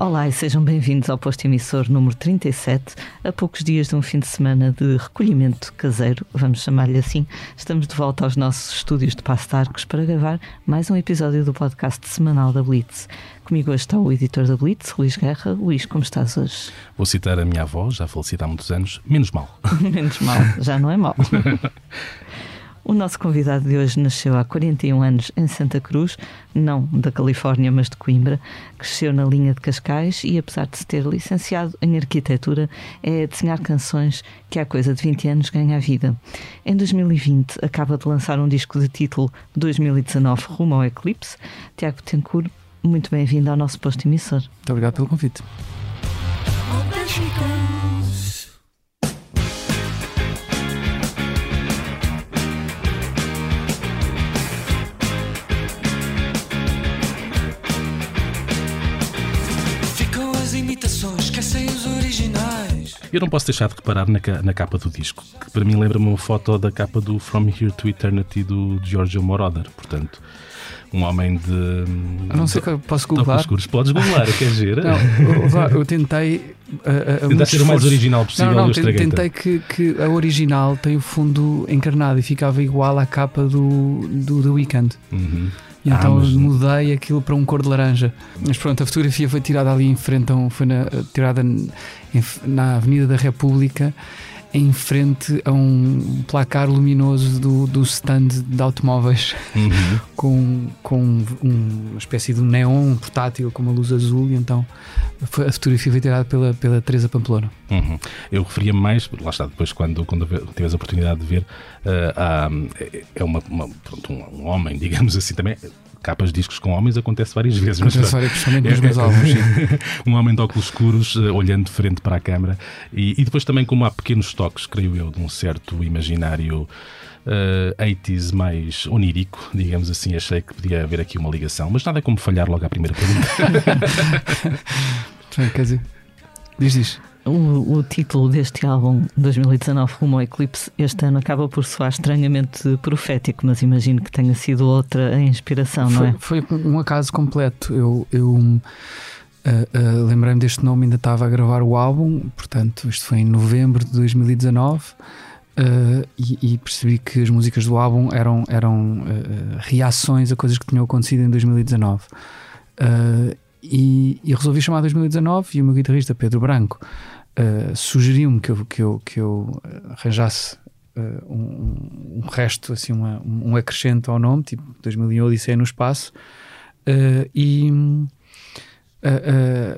Olá e sejam bem-vindos ao posto emissor número 37. A poucos dias de um fim de semana de recolhimento caseiro, vamos chamar-lhe assim, estamos de volta aos nossos estúdios de Passo Arcos para gravar mais um episódio do podcast semanal da Blitz. Comigo hoje está o editor da Blitz, Luís Guerra. Luís, como estás hoje? Vou citar a minha avó, já falecida há muitos anos, menos mal. menos mal, já não é mal. O nosso convidado de hoje nasceu há 41 anos em Santa Cruz, não da Califórnia, mas de Coimbra. Cresceu na linha de Cascais e, apesar de se ter licenciado em arquitetura, é a desenhar canções que há coisa de 20 anos ganha a vida. Em 2020, acaba de lançar um disco de título 2019 Rumo ao Eclipse. Tiago Tencourt, muito bem-vindo ao nosso posto emissor. Muito obrigado pelo convite. Eu não posso deixar de reparar na, na capa do disco, que para mim lembra-me uma foto da capa do From Here to Eternity do Giorgio Moroder. Portanto, um homem de. A não sei que posso googlar. Escuros. Podes googlar, quer dizer? Não, eu, eu tentei. Uh, Tentar ser o mais original possível. Não, não, tentei que, que a original tem o fundo encarnado e ficava igual à capa do, do The Weeknd. Uhum. E então ah, mas... mudei aquilo para um cor de laranja. Mas pronto, a fotografia foi tirada ali em frente, então foi na, tirada na Avenida da República, em frente a um placar luminoso do, do stand de automóveis, uhum. com, com um, uma espécie de neon portátil com uma luz azul. E então a fotografia foi tirada pela, pela Teresa Pamplona. Uhum. Eu referia-me mais, lá está, depois quando, quando tiveres a oportunidade de ver, uh, é uma, uma pronto, um, um, homem, digamos assim, também. Capas de discos com homens acontece várias vezes. Acontece várias, principalmente nos meus álbuns. um homem de óculos escuros, uh, olhando de frente para a câmara. E, e, depois também, como há pequenos toques, creio eu, de um certo imaginário uh, 80s mais onírico, digamos assim, achei que podia haver aqui uma ligação. Mas nada como falhar logo à primeira pergunta. Quer dizer, diz, diz. O, o, título deste álbum, 2019 Rumo ao Eclipse, este ano acaba por soar estranhamente profético, mas imagino que tenha sido outra a inspiração, foi, não é? Foi um acaso completo. Eu, eu uh, uh, lembrei-me deste nome, ainda estava a gravar o álbum, portanto, isto foi em novembro de 2019. Uh, e, e, percebi que as músicas do álbum eram, eram reações a coisas que tinham acontecido em 2019. E, e, resolvi chamar 2019 e o meu guitarrista Pedro Branco uh, sugeriu-me que eu, que, eu, que eu arranjasse uh, um, um, resto, assim, uma, um acrescento ao nome, tipo 2001 Odisseia no Espaço. Uh, e,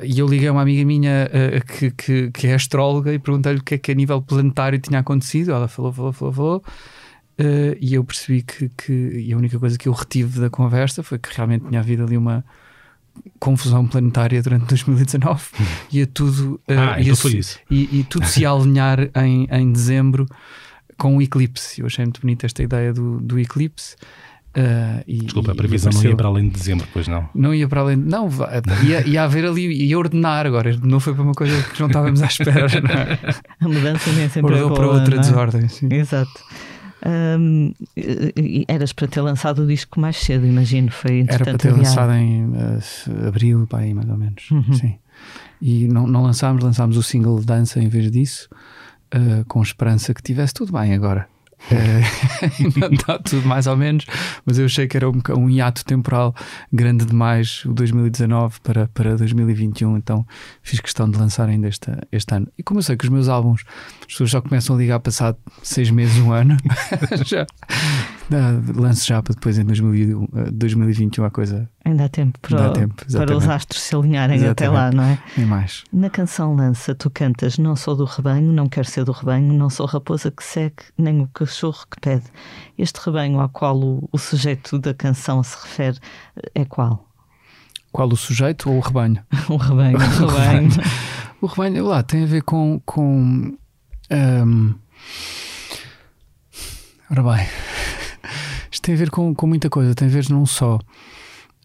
e eu liguei a uma amiga minha que, que, que, é astróloga e perguntei-lhe o que é que a nível planetário tinha acontecido. Ela falou, falou, falou, falou. e eu percebi que, que e a única coisa que eu retive da conversa foi que realmente tinha havido ali uma confusão planetária durante 2019 ia tudo uh, ah, ia então foi isso. E, e, tudo se alinhar em, em dezembro com o eclipse. Eu achei muito bonita esta ideia do, do eclipse. Uh, e, Desculpa, a previsão não ia para além de dezembro, pois não? Não ia para além de. Não, ia, ia haver ali, ia ordenar agora. Não foi para uma coisa que não estávamos à espera. É? A mudança nem sempre Ordenou é boa, para outra é? desordem. Sim. Exato. Um, eras para ter lançado o disco mais cedo, imagino. Foi Era para ter lançado em uh, abril, pá, aí, mais ou menos. Uhum. Sim. E não, não lançámos, lançámos o single dança em vez disso, uh, com esperança que tivesse tudo bem agora. Uh, está tudo mais ou menos, mas eu achei que era um, um hiato temporal grande demais o 2019 para, para 2021, então fiz questão de lançar ainda este, este ano. E como eu sei que os meus álbuns, as pessoas já começam a ligar passado seis meses, um ano, já lance já para depois em 2021 a coisa. Ainda há tempo para, há tempo, para os astros se alinharem exatamente. até lá, não é? E mais. Na canção Lança, tu cantas Não sou do rebanho, não quero ser do rebanho, não sou raposa que segue, nem o cachorro que pede. Este rebanho ao qual o, o sujeito da canção se refere é qual? Qual o sujeito ou o rebanho? o rebanho. O rebanho. o rebanho lá tem a ver com. com um... Ora bem, isto tem a ver com, com muita coisa, tem a ver não só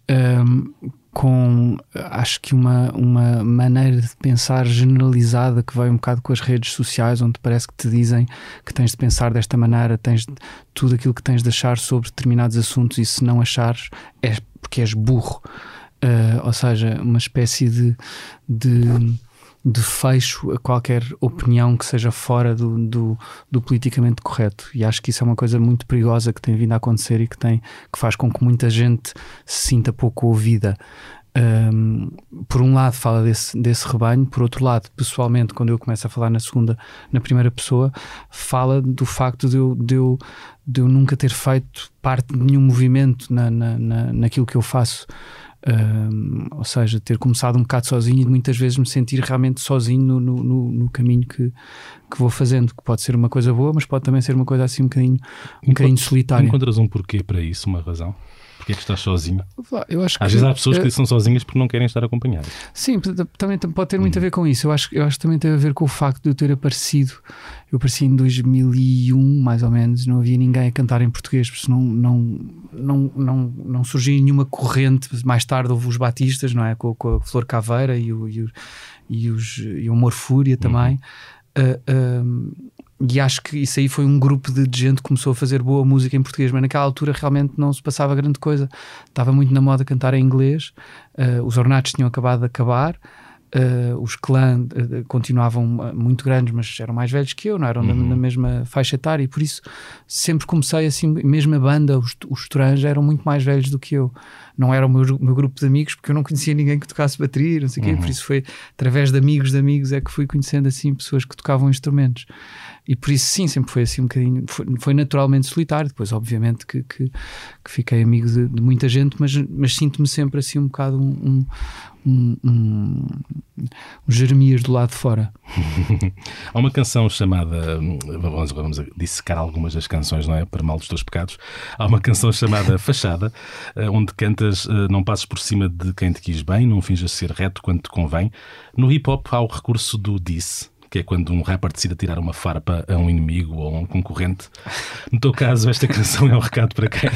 um, com, acho que uma, uma maneira de pensar generalizada que vai um bocado com as redes sociais, onde parece que te dizem que tens de pensar desta maneira, tens tudo aquilo que tens de achar sobre determinados assuntos e se não achares é porque és burro. Uh, ou seja, uma espécie de, de, de, fecho a qualquer opinião que seja fora do, do, do, politicamente correto. E acho que isso é uma coisa muito perigosa que tem vindo a acontecer e que, tem, que faz com que muita gente se sinta pouco ouvida. Um, por um lado fala desse, desse rebanho, por outro lado, pessoalmente, quando eu começo a falar na segunda, na primeira pessoa, fala do facto de eu, de eu, de eu nunca ter feito parte de nenhum movimento na, na, na naquilo que eu faço. Um, ou seja, ter começado um bocado sozinho e muitas vezes me sentir realmente sozinho no, no, no, caminho que, que vou fazendo, que pode ser uma coisa boa, mas pode também ser uma coisa assim um bocadinho, um bocadinho solitária. Encontras um porquê para isso, uma razão? Porque é que estás sozinho? Eu acho Às que, vezes há pessoas que são sozinhas porque não querem estar acompanhadas. Sim, também pode ter muito a ver com isso. Eu acho, eu acho que também tem a ver com o facto de eu ter aparecido. Eu apareci em 2001, mais ou menos, não havia ninguém a cantar em português, porque não, não, não, não, não surgia nenhuma corrente. Mais tarde houve os Batistas, não é? Com, com a Flor Caveira e o, e o, e os, e o Amor Fúria também. Uhum. Uh, uh, e acho que isso aí foi um grupo de, de, gente que começou a fazer boa música em português, mas naquela altura realmente não se passava grande coisa. Estava muito na moda cantar em inglês, uh, os ornatos tinham acabado de acabar, Uh, os clãs uh, continuavam muito grandes, mas eram mais velhos que eu, não eram uhum. na, na, mesma faixa etária, e por isso sempre comecei assim, mesmo a banda, os, os trans eram muito mais velhos do que eu. Não era o meu, meu grupo de amigos, porque eu não conhecia ninguém que tocasse bateria, não sei o uhum. quê, por isso foi através de amigos de amigos é que fui conhecendo assim pessoas que tocavam instrumentos. E por isso, sim, sempre foi assim um bocadinho. Foi, foi naturalmente solitário. Depois, obviamente, que, que, que fiquei amigo de, de, muita gente, mas, mas sinto-me sempre assim um bocado um, um, um, um Jeremias do lado de fora. Há uma canção chamada. Vamos, vamos dissecar algumas das canções, não é? Para mal dos teus pecados. Há uma canção chamada Fachada, eh, onde cantas eh, Não passes por cima de quem te quis bem, não finjas ser reto quando te convém. No hip hop há o recurso do disse que é quando um rapper decide tirar uma farpa a um inimigo ou a um concorrente. No teu caso, esta canção é um recado para quem?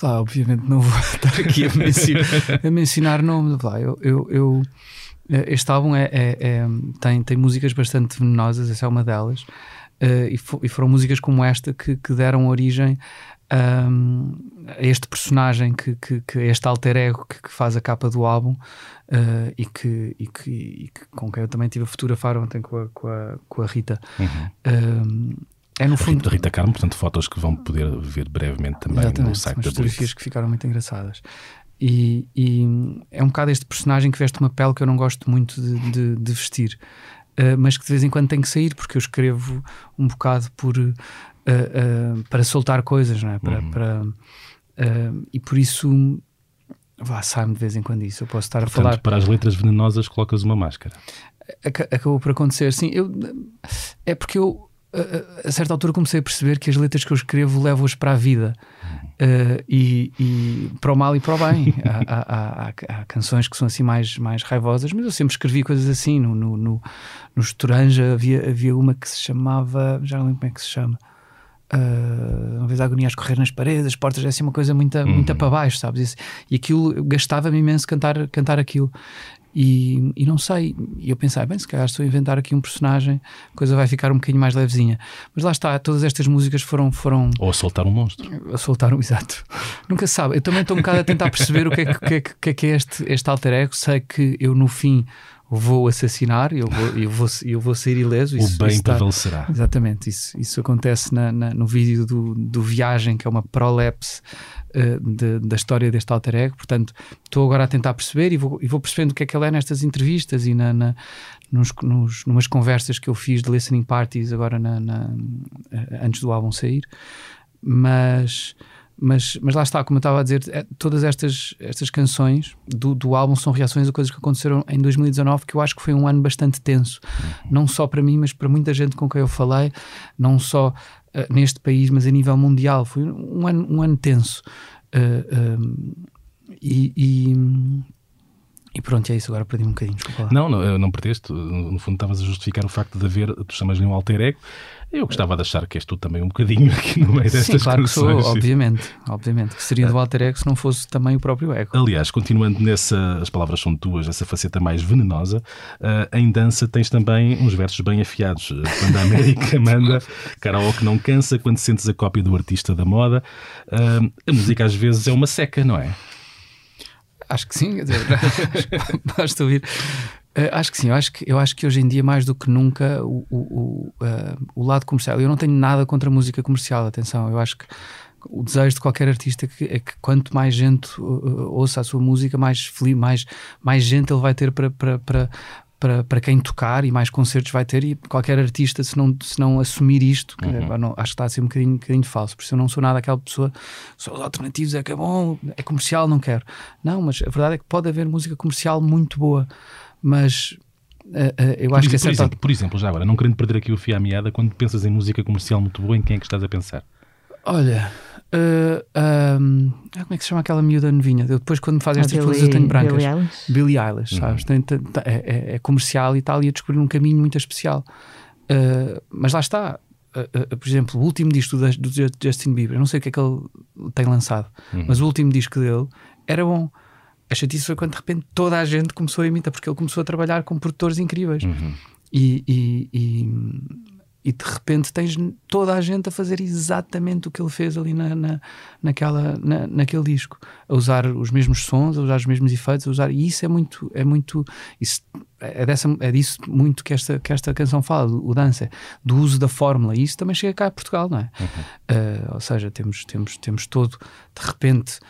Lá, obviamente não vou estar aqui a mencionar, a mencionar nomes. Eu, eu, eu, este álbum é, é, é, tem, tem músicas bastante venenosas, essa é uma delas. Uh, e, e, foram músicas como esta que, que deram origem um, este personagem, que, que, que este alter ego que, que, faz a capa do álbum uh, e, que, e, que, e que, com quem eu também tive a fotografar ontem com a, com a, com a Rita. Uhum. Um, é no fundo. Rita Carmo, portanto, fotos que vão poder ver brevemente também Exatamente, no site da fotografias que ficaram muito engraçadas. E, e, é um bocado este personagem que veste uma pele que eu não gosto muito de, de, de vestir, uh, mas que de vez em quando tem que sair, porque eu escrevo um bocado por uh, para soltar coisas, não é? Para, uhum. para e por isso vá, sai-me de vez em quando isso. Eu posso estar Portanto, a falar. Para as letras venenosas, colocas uma máscara. Acabou por acontecer, sim. Eu, é porque eu, a, a certa altura, comecei a perceber que as letras que eu escrevo levo-as para a vida. Uh, e, e, para o mal e para o bem. há, há, há, há, canções que são assim mais, mais raivosas, mas eu sempre escrevi coisas assim. No, no, no, no Estoranja havia, havia uma que se chamava, já não lembro como é que se chama, Uh, uma vez a agonia a escorrer nas paredes, as portas, é assim uma coisa muito, uhum. muito para baixo, sabes? E aquilo gastava-me imenso cantar, cantar aquilo. E, e não sei, e eu pensei, bem, se calhar estou a inventar aqui um personagem, a coisa vai ficar um bocadinho mais levezinha. Mas lá está, todas estas músicas foram. foram Ou a soltar um monstro. A soltar um, exato. Nunca se sabe. Eu também estou um bocado a tentar perceber o que é que, que, é, que é este, este alter ego. Sei que eu, no fim, vou assassinar, eu vou, eu vou, eu vou sair ileso. Isso, o bem isso prevalecerá. exatamente, isso, isso acontece na, na, no vídeo do, do Viagem, que é uma prolapse uh, de, da história deste alter ego. Portanto, estou agora a tentar perceber e vou, e vou percebendo o que é que ele é nestas entrevistas e na, na nos, nos, numas conversas que eu fiz de listening parties agora na, na, eh, antes do álbum sair. Mas mas, mas lá está, como eu estava a dizer, é, todas estas, estas canções do, do álbum são reações a coisas que aconteceram em 2019, que eu acho que foi um ano bastante tenso, não só para mim, mas para muita gente com quem eu falei, não só uh, neste país, mas a nível mundial. Foi um ano, um ano tenso. Uh, e, e, e, pronto, é isso. Agora perdi um bocadinho, desculpa lá. Não, não, não perdeste. No fundo, estavas a justificar o facto de haver, tu chamas-lhe um alter ego eu gostava de achar que és tu também um bocadinho aqui no meio destas Sim, claro que sou, obviamente, obviamente. Que seria do alter ego se não fosse também o próprio ego. Aliás, continuando nessa, as palavras são tuas, essa faceta mais venenosa, uh, em dança tens também uns versos bem afiados. Quando a América manda, karaoke não cansa, quando sentes a cópia do artista da moda. Uh, a música às vezes é uma seca, não é? acho que sim, dizer, basta ouvir. Uh, acho que sim, eu acho que, eu acho que hoje em dia, mais do que nunca, o, o, o, uh, o lado comercial. Eu não tenho nada contra a música comercial, atenção, eu acho que o desejo de qualquer artista é que quanto mais gente uh, ouça a sua música, mais feliz, mais, mais gente ele vai ter para, para, para, para, para quem tocar e mais concertos vai ter. E qualquer artista, se não, se não assumir isto, que, uhum. não, acho que está a ser um bocadinho, um bocadinho falso. Por isso eu não sou nada aquela pessoa, só os alternativos é que é bom, é comercial, não quero. Não, mas a verdade é que pode haver música comercial muito boa, mas. Uh, uh, eu por acho exemplo, que é por, exemplo, por exemplo, já agora, não querendo perder aqui o fio à meada, quando pensas em música comercial muito boa, em quem é que estás a pensar? Olha, Uh, um, como é que se chama aquela miúda novinha? Eu depois, quando me fazem estas perguntas, eu tenho brancas. Billie Eilish, Billie Eilish sabes? Uhum. Tem, tem, é, é, é, comercial e tal, e a descobrir um caminho muito especial. Uh, mas lá está. Uh, por exemplo, o último disco do, do, Justin Bieber, não sei o que é que ele tem lançado, uhum. mas o último disco dele era bom. A chatice foi quando de repente toda a gente começou a imitar, porque ele começou a trabalhar com produtores incríveis. Uhum. E, e, e, e de repente tens toda a gente a fazer exatamente o que ele fez ali na, na, naquela, na, naquele disco, a usar os mesmos sons, a usar os mesmos efeitos, a usar, e isso é muito, é muito, isso, é, dessa, é disso muito que esta, que esta canção fala, o dança, do uso da fórmula, e isso também chega cá a Portugal, não é? Uhum. Uh, ou seja, temos, temos, temos todo, de repente,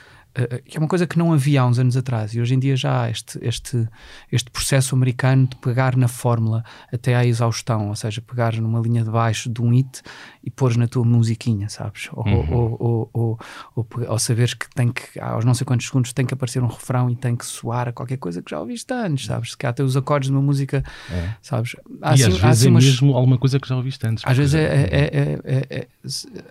que é uma coisa que não havia há uns anos atrás e hoje em dia já há este, este, este processo americano de pegar na fórmula até à exaustão, ou seja, pegar numa linha de baixo de um hit e pôres na tua musiquinha, sabes? Ou, uhum. ou, ou, ou, ou, saberes que tem que, aos não sei quantos segundos, tem que aparecer um refrão e tem que soar a qualquer coisa que já ouviste antes, sabes? Se calhar tem os acordes de uma música, é. sabes? Há, e assim, às vezes assim é umas... mesmo alguma coisa que já ouviste antes. Às vezes é, é, é, é,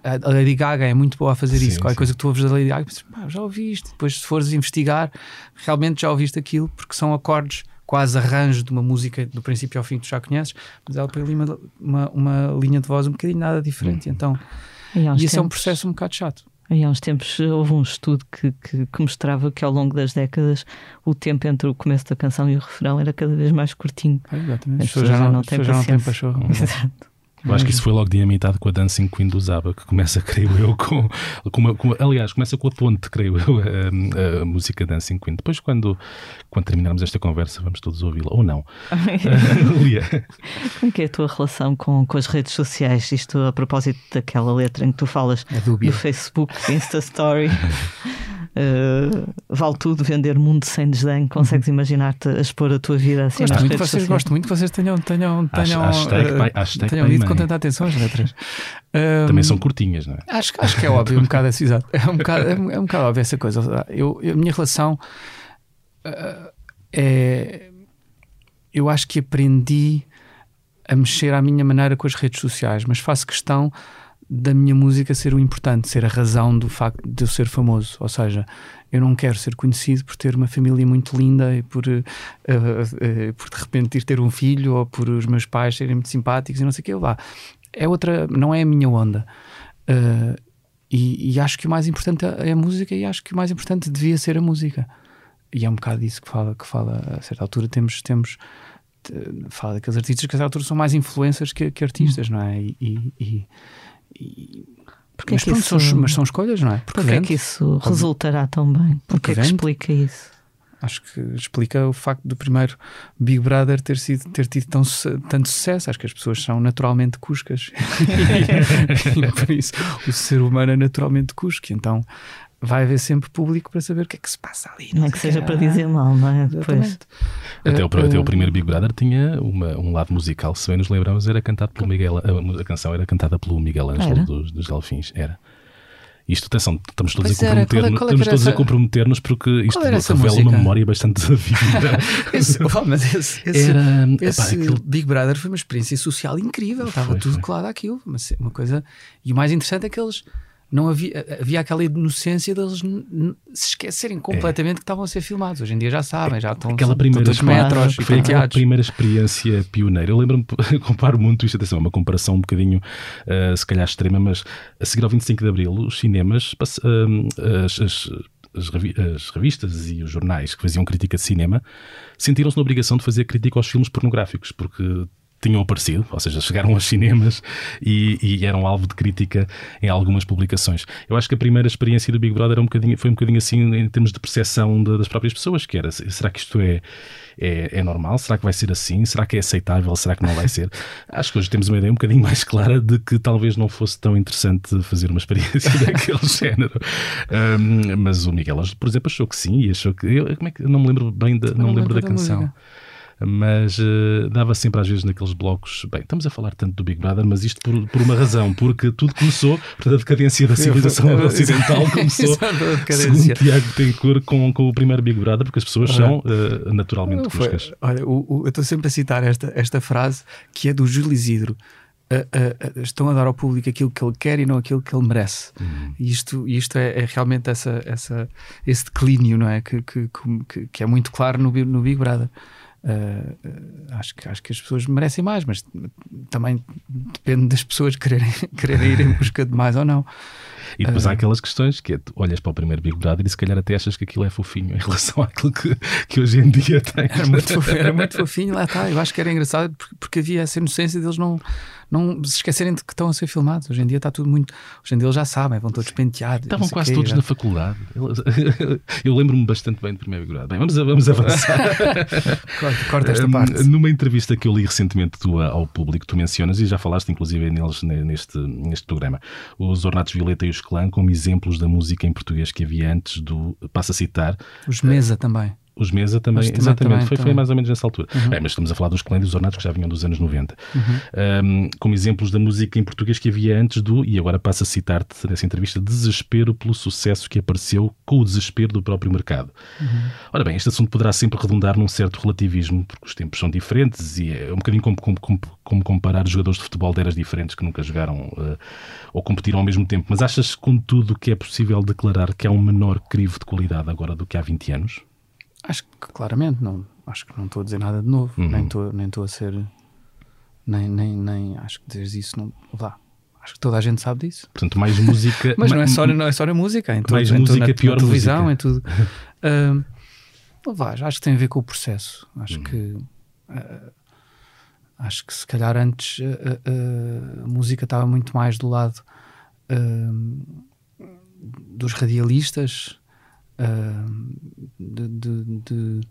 a Lady Gaga é muito boa a fazer sim, isso. Qualquer sim. coisa que tu ouves da Lady Gaga, pensas, já ouvi isto. Depois, se fores investigar, realmente já ouviste aquilo, porque são acordes quase arranjo de uma música do princípio ao fim que tu já conheces, mas ela põe ali uma, uma, uma linha de voz um bocadinho nada diferente. Uhum. Então, e, e isso é um processo um bocado chato. E há uns tempos houve um estudo que, que, que, mostrava que ao longo das décadas o tempo entre o começo da canção e o refrão era cada vez mais curtinho. É, exatamente. As pessoas já, já não, têm paciência. Exato. Eu acho que isso foi logo dinamitado com a Dancing Queen do Zaba, que começa, creio eu, com, com, uma, com aliás, começa com a ponte, creio eu, a, a, música Dancing Queen. Depois, quando, quando terminarmos esta conversa, vamos todos ouvi-la, ou não. Lia. Como é que é a tua relação com, com as redes sociais? Isto a propósito daquela letra em que tu falas é do Facebook, Insta Story. Uh, vale tudo vender mundo sem desdém. Consegues uhum. imaginar-te a expor a tua vida assim gosto muito vocês, Gosto muito que vocês tenham, tenham, tenham, hashtag, uh, hashtag tenham ido com tanta atenção às letras. Um, Também são curtinhas, não é? Acho, acho que é óbvio, um bocado assim, exato. É um bocado, é, é um bocado óbvio essa coisa. Eu, eu a minha relação uh, é. Eu acho que aprendi a mexer à minha maneira com as redes sociais, mas faço questão da minha música ser o importante, ser a razão do facto de eu ser famoso. Ou seja, eu não quero ser conhecido por ter uma família muito linda e por, uh, uh, por de repente ir ter um filho ou por os meus pais serem muito simpáticos e não sei o que lá. É outra, não é a minha onda. Uh, e, e, acho que o mais importante é a música e acho que o mais importante devia ser a música. E é um bocado disso que fala, que fala a certa altura temos, temos fala daqueles artistas que a certa altura são mais influências que, que artistas, não é? E, e, porque mas, é isso... são, mas são escolhas, não é? Porque Porquê é que isso resultará tão bem? Porquê é que explica isso? Acho que explica o facto do primeiro Big Brother ter, sido, ter tido tão, tanto sucesso. Acho que as pessoas são naturalmente cuscas. e, por isso o ser humano é naturalmente cusco. Então vai haver sempre público para saber o que é que se passa ali. Não, não é que seja para dizer mal, não é? Depois. Até, o, até o primeiro Big Brother tinha uma, um lado musical, se bem nos lembramos, era cantado pelo Miguel, a, a canção era cantada pelo Miguel Ângelo dos, dos Delfins, era. Isto, atenção, estamos todos, a comprometer, qual é, qual é estamos todos a comprometer-nos porque isto revela música? uma memória bastante vívida. esse, oh, mas esse, esse, era, esse epá, aquilo... Big Brother foi uma experiência social incrível, estava foi, tudo foi. colado àquilo. Uma, uma coisa, e o mais interessante é que eles não havia, havia aquela inocência deles se esquecerem completamente é. que estavam a ser filmados. Hoje em dia já sabem, já estão aquela primeira todos metros foi aquela primeira experiência pioneira. Eu lembro-me, comparo muito isto, atenção, é uma comparação um bocadinho, uh, se calhar extrema, mas a seguir ao 25 de Abril, os cinemas, uh, as, as as, revistas e os jornais que faziam crítica de cinema sentiram-se na obrigação de fazer crítica aos filmes pornográficos, porque tinham aparecido, ou seja, chegaram aos cinemas e, e, eram alvo de crítica em algumas publicações. Eu acho que a primeira experiência do Big Brother um foi um bocadinho assim em termos de percepção de, das próprias pessoas, que era, será que isto é, é, é, normal? Será que vai ser assim? Será que é aceitável? Será que não vai ser? Acho que hoje temos uma ideia um bocadinho mais clara de que talvez não fosse tão interessante fazer uma experiência daquele género. Um, mas o Miguel, por exemplo, achou que sim e achou que... Eu, como é que, eu não me lembro bem, da, não, não lembro da, da canção. Música mas uh, dava sempre às vezes naqueles blocos. Bem, estamos a falar tanto do Big Brother, mas isto por, por uma razão, porque tudo começou, portanto, a decadência da civilização ocidental começou, segundo Tiago Tencourt, com, com o primeiro Big Brother, porque as pessoas são uh, naturalmente bruscas. Olha, o, o, eu estou sempre a citar esta, esta frase que é do Júlio Isidro. Uh, uh, estão a dar ao público aquilo que ele quer e não aquilo que ele merece. Uhum. E isto, isto é, é, realmente essa, essa, esse declínio, não é? Que, que, que, que é muito claro no, no Big Brother. Uh, acho, que, acho que as pessoas merecem mais, mas também depende das pessoas quererem, quererem ir em busca de mais ou não. E depois uh, há aquelas questões que é, tu olhas para o primeiro Big Brother e se calhar até achas que aquilo é fofinho em relação àquilo que, que hoje em dia tem. Era muito, fofinho, era muito fofinho, lá está. Eu acho que era engraçado porque, porque havia essa inocência deles não não se esquecerem de que estão a ser filmados. Hoje em dia está tudo muito. Hoje em dia eles já sabem, vão todos penteados. Estavam quase todos na faculdade. Eu lembro-me bastante bem do primeiro Big Bem, vamos, vamos avançar. corta, corta, esta parte. Numa entrevista que eu li recentemente tua ao público, tu mencionas, e já falaste inclusive neles neste, neste programa, os Ornatos Violeta e os Clã como exemplos da música em português que havia antes do. Passa a citar. Os Mesa também. Os Mesa também, também exatamente, também, foi, também. foi mais ou menos nessa altura. Uhum. Bem, mas estamos a falar dos Clã e dos Ornatos que já vinham dos anos 90. Uhum. Um, como exemplos da música em português que havia antes do, e agora passo a citar-te nessa entrevista, desespero pelo sucesso que apareceu com o desespero do próprio mercado. Uhum. Ora bem, este assunto poderá sempre redundar num certo relativismo, porque os tempos são diferentes e é um bocadinho como, como, como, como comparar jogadores de futebol de eras diferentes que nunca jogaram uh, ou competiram ao mesmo tempo. Mas achas, contudo, que é possível declarar que há um menor crivo de qualidade agora do que há 20 anos? Acho que claramente não. Acho que não estou a dizer nada de novo. Uhum. Nem estou nem a ser. Nem, nem, nem acho que dizer isso não. Vá. Acho que toda a gente sabe disso. Portanto, mais música. Mas não é só, não é só a música. Em mais música, na, pior na televisão, música. em tudo. uh, vá, acho que tem a ver com o processo. Acho uhum. que. Uh, acho que se calhar antes uh, a música estava muito mais do lado dos radialistas de, de, de,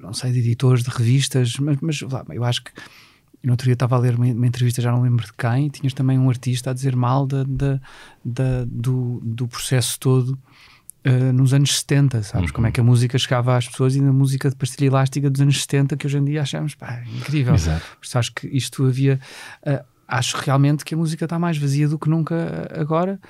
não sei, de editores, de revistas, mas, mas eu acho que no outro dia estava a ler uma, uma, entrevista, já não lembro de quem, e tinhas também um artista a dizer mal da, da, da do, do processo todo uh, nos anos 70, sabes? Uhum. Como é que a música chegava às pessoas e na música de pastilha elástica dos anos 70, que hoje em dia achamos, pá, incrível. Exato. acho que isto havia. Uh, acho realmente que a música está mais vazia do que nunca agora.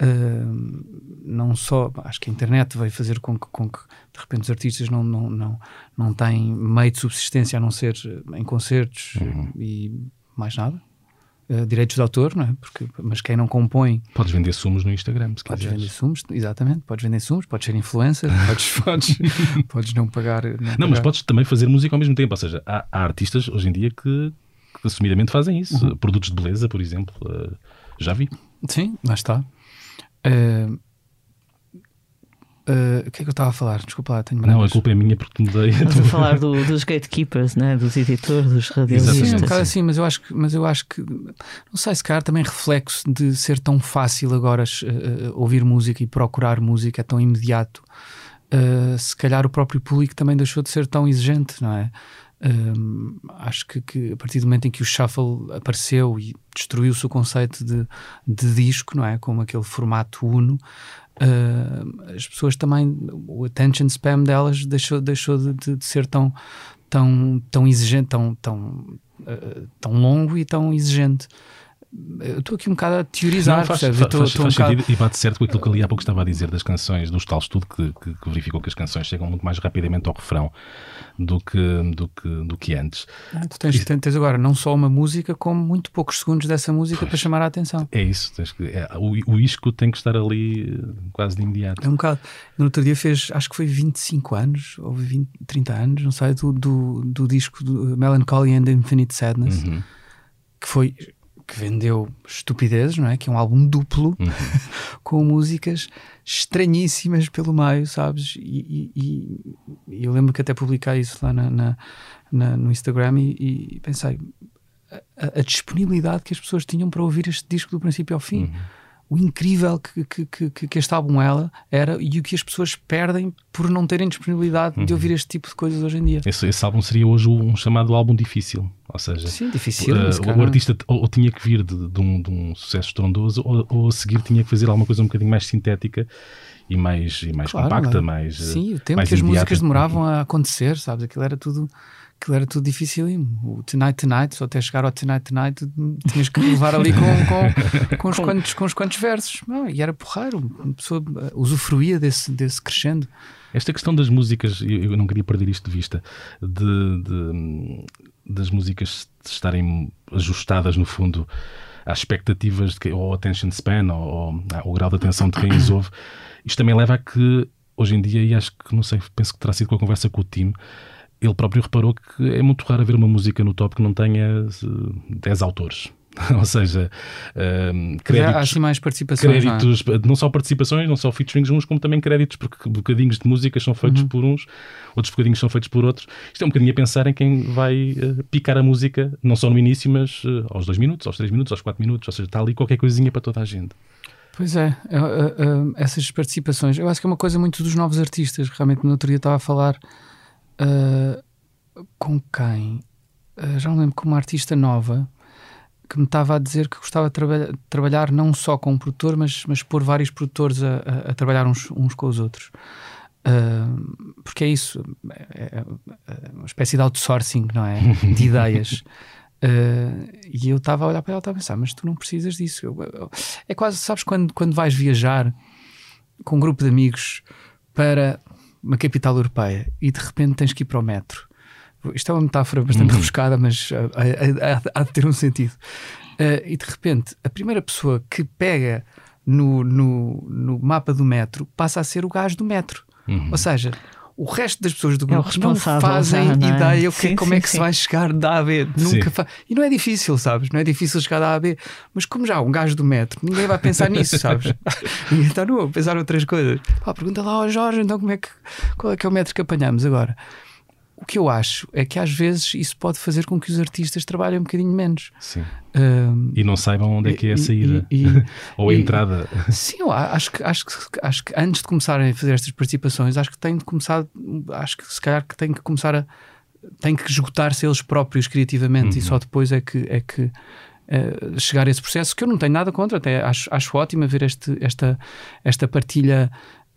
Uh, não só, acho que a internet veio fazer com que, com que de repente os artistas não, não, não, não têm meio de subsistência a não ser em concertos uhum. e mais nada. Uh, direitos de autor, não é? Porque, mas quem não compõe. Podes vender sumos no Instagram, se Podes quiseres. vender sumos, exatamente. Podes vender sumos, podes ser influencer, podes, podes, podes não pagar. Não, não pagar. mas podes também fazer música ao mesmo tempo. Ou seja, há, há artistas hoje em dia que, que assumidamente fazem isso. Uhum. Produtos de beleza, por exemplo. Uh, já vi. Sim, lá está. Uh, uh, o que é que eu estava a falar? Desculpa lá, tenho Não, a culpa é minha porque mudei. Estás a falar do, dos gatekeepers, né? dos editores, dos radialistas. Sim, um bocado assim, mas eu acho que, mas eu acho que não sei se calhar também reflexo de ser tão fácil agora uh, ouvir música e procurar música, é tão imediato. se calhar o próprio público também deixou de ser tão exigente, não é? Um, acho que, que, a partir do momento em que o shuffle apareceu e destruiu-se o conceito de, de, disco, não é? Como aquele formato uno, uh, as pessoas também, o attention spam delas deixou, deixou de, de, de ser tão, tão, tão exigente, tão, tão, uh, tão longo e tão exigente eu estou aqui um bocado a teorizar, não, faz, faz, tô, faz, tô um bocado... e bate certo com aquilo que ali há pouco estava a dizer das canções, dos tal estudo que, que, que, verificou que as canções chegam muito mais rapidamente ao refrão do que, do que, do que antes. Ah, tu tens, e... tens agora não só uma música, como muito poucos segundos dessa música pois, para chamar a atenção. É isso, que, é, o, o isco tem que estar ali eh, quase de imediato. É um bocado. No outro dia fez, acho que foi 25 anos, ou 20, 30 anos, não sei, do, do, do disco do Melancholy and Infinite Sadness, uhum. que foi que vendeu Estupidezes, não é? Que é um álbum duplo Uhum. com músicas estranhíssimas pelo meio, sabes? E, e- e eu lembro que até publiquei isso lá na, na- na- no Instagram e, e pensei a, a disponibilidade que as pessoas tinham para ouvir este disco do princípio ao fim. O incrível que, que, que, que este álbum ela era e o que as pessoas perdem por não terem disponibilidade de ouvir este tipo de coisas hoje em dia. Esse, esse álbum seria hoje um chamado álbum difícil. Ou seja, Sim, difícil. Uh, o cara, artista ou, ou tinha que vir de, de um, de um sucesso estrondoso ou, ou a seguir tinha que fazer alguma coisa um bocadinho mais sintética e mais, e mais Claro, compacta, mais. uh, Sim, o tempo que as músicas demoravam a acontecer, sabes? Aquilo era tudo. Aquilo era tudo dificílimo. O Tonight Tonight, só até chegar ao Tonight Tonight, tinhas que levar ali com, com, com, os, quantos, com os quantos versos. Não, e era porreiro. Uma pessoa uh, usufruía desse, desse crescendo. Esta questão das músicas, eu, não queria perder isto de vista, de, de- das músicas estarem ajustadas no fundo às expectativas de que, ou attention span ou, ou ao grau de atenção de quem as ouve. Isto também leva a que hoje em dia, e acho que não sei, penso que terá sido com a conversa com o time, ele próprio reparou que é muito raro haver uma música no top que não tenha eh, 10 autores. Ou seja, eh, Há créditos, assim mais participações. não é? créditos, não só participações, não só featurings uns, como também créditos, porque bocadinhos de músicas são feitos Uhum. por uns, outros bocadinhos são feitos por outros. Isto é um bocadinho a pensar em quem vai eh, picar a música, não só no início, mas eh, aos dois minutos, aos três minutos, aos quatro minutos, ou seja, está ali qualquer coisinha para toda a gente. Pois é, é, é, é, essas participações, eu acho que é uma coisa muito dos novos artistas. Realmente, no outro dia estava a falar ah, com quem? Ah, já não lembro, com uma artista nova que me estava a dizer que gostava de traba- trabalhar não só com um produtor, mas, mas pôr vários produtores a, a- a trabalhar uns, uns com os outros. Ah, porque é isso, é, é uma espécie de outsourcing, não é? De ideias. Uh, e eu estava a olhar para ela e estava a pensar, mas tu não precisas disso. Eu- eu- é quase, sabes, quando, quando vais viajar com um grupo de amigos para uma capital europeia e de repente tens que ir para o metro. Isto é uma metáfora bastante rebuscada, mas uh, há- há- há de ter um sentido. Uh, e de repente, a primeira pessoa que pega no, no, no mapa do metro passa a ser o gajo do metro. Ou seja, o resto das pessoas do É grupo não responsável fazem não é? ideia o que- Sim, como sim, é que se vai chegar da A a B. Nunca fa... E não é difícil, sabes? Não é difícil chegar da A a B. Mas como já um gajo do metro, ninguém vai pensar nisso, sabes? ninguém está nu a pensar outras coisas. Pá, pergunta lá ao Jorge, então como é que, qual é que é o metro que apanhamos agora? O que eu acho é que às vezes isso pode fazer com que os artistas trabalhem um bocadinho menos. Sim. Ahm, E não saibam onde é que é a saída. e- e- Ou a e- entrada. Sim, eu acho que, acho, que, acho que antes de começarem a fazer estas participações, acho que têm de começar, acho que se calhar que têm que começar a têm que esgotar-se eles próprios criativamente e só depois é que, é que eh, chegar a esse processo que eu não tenho nada contra, até acho, acho ótimo ver este, esta, esta partilha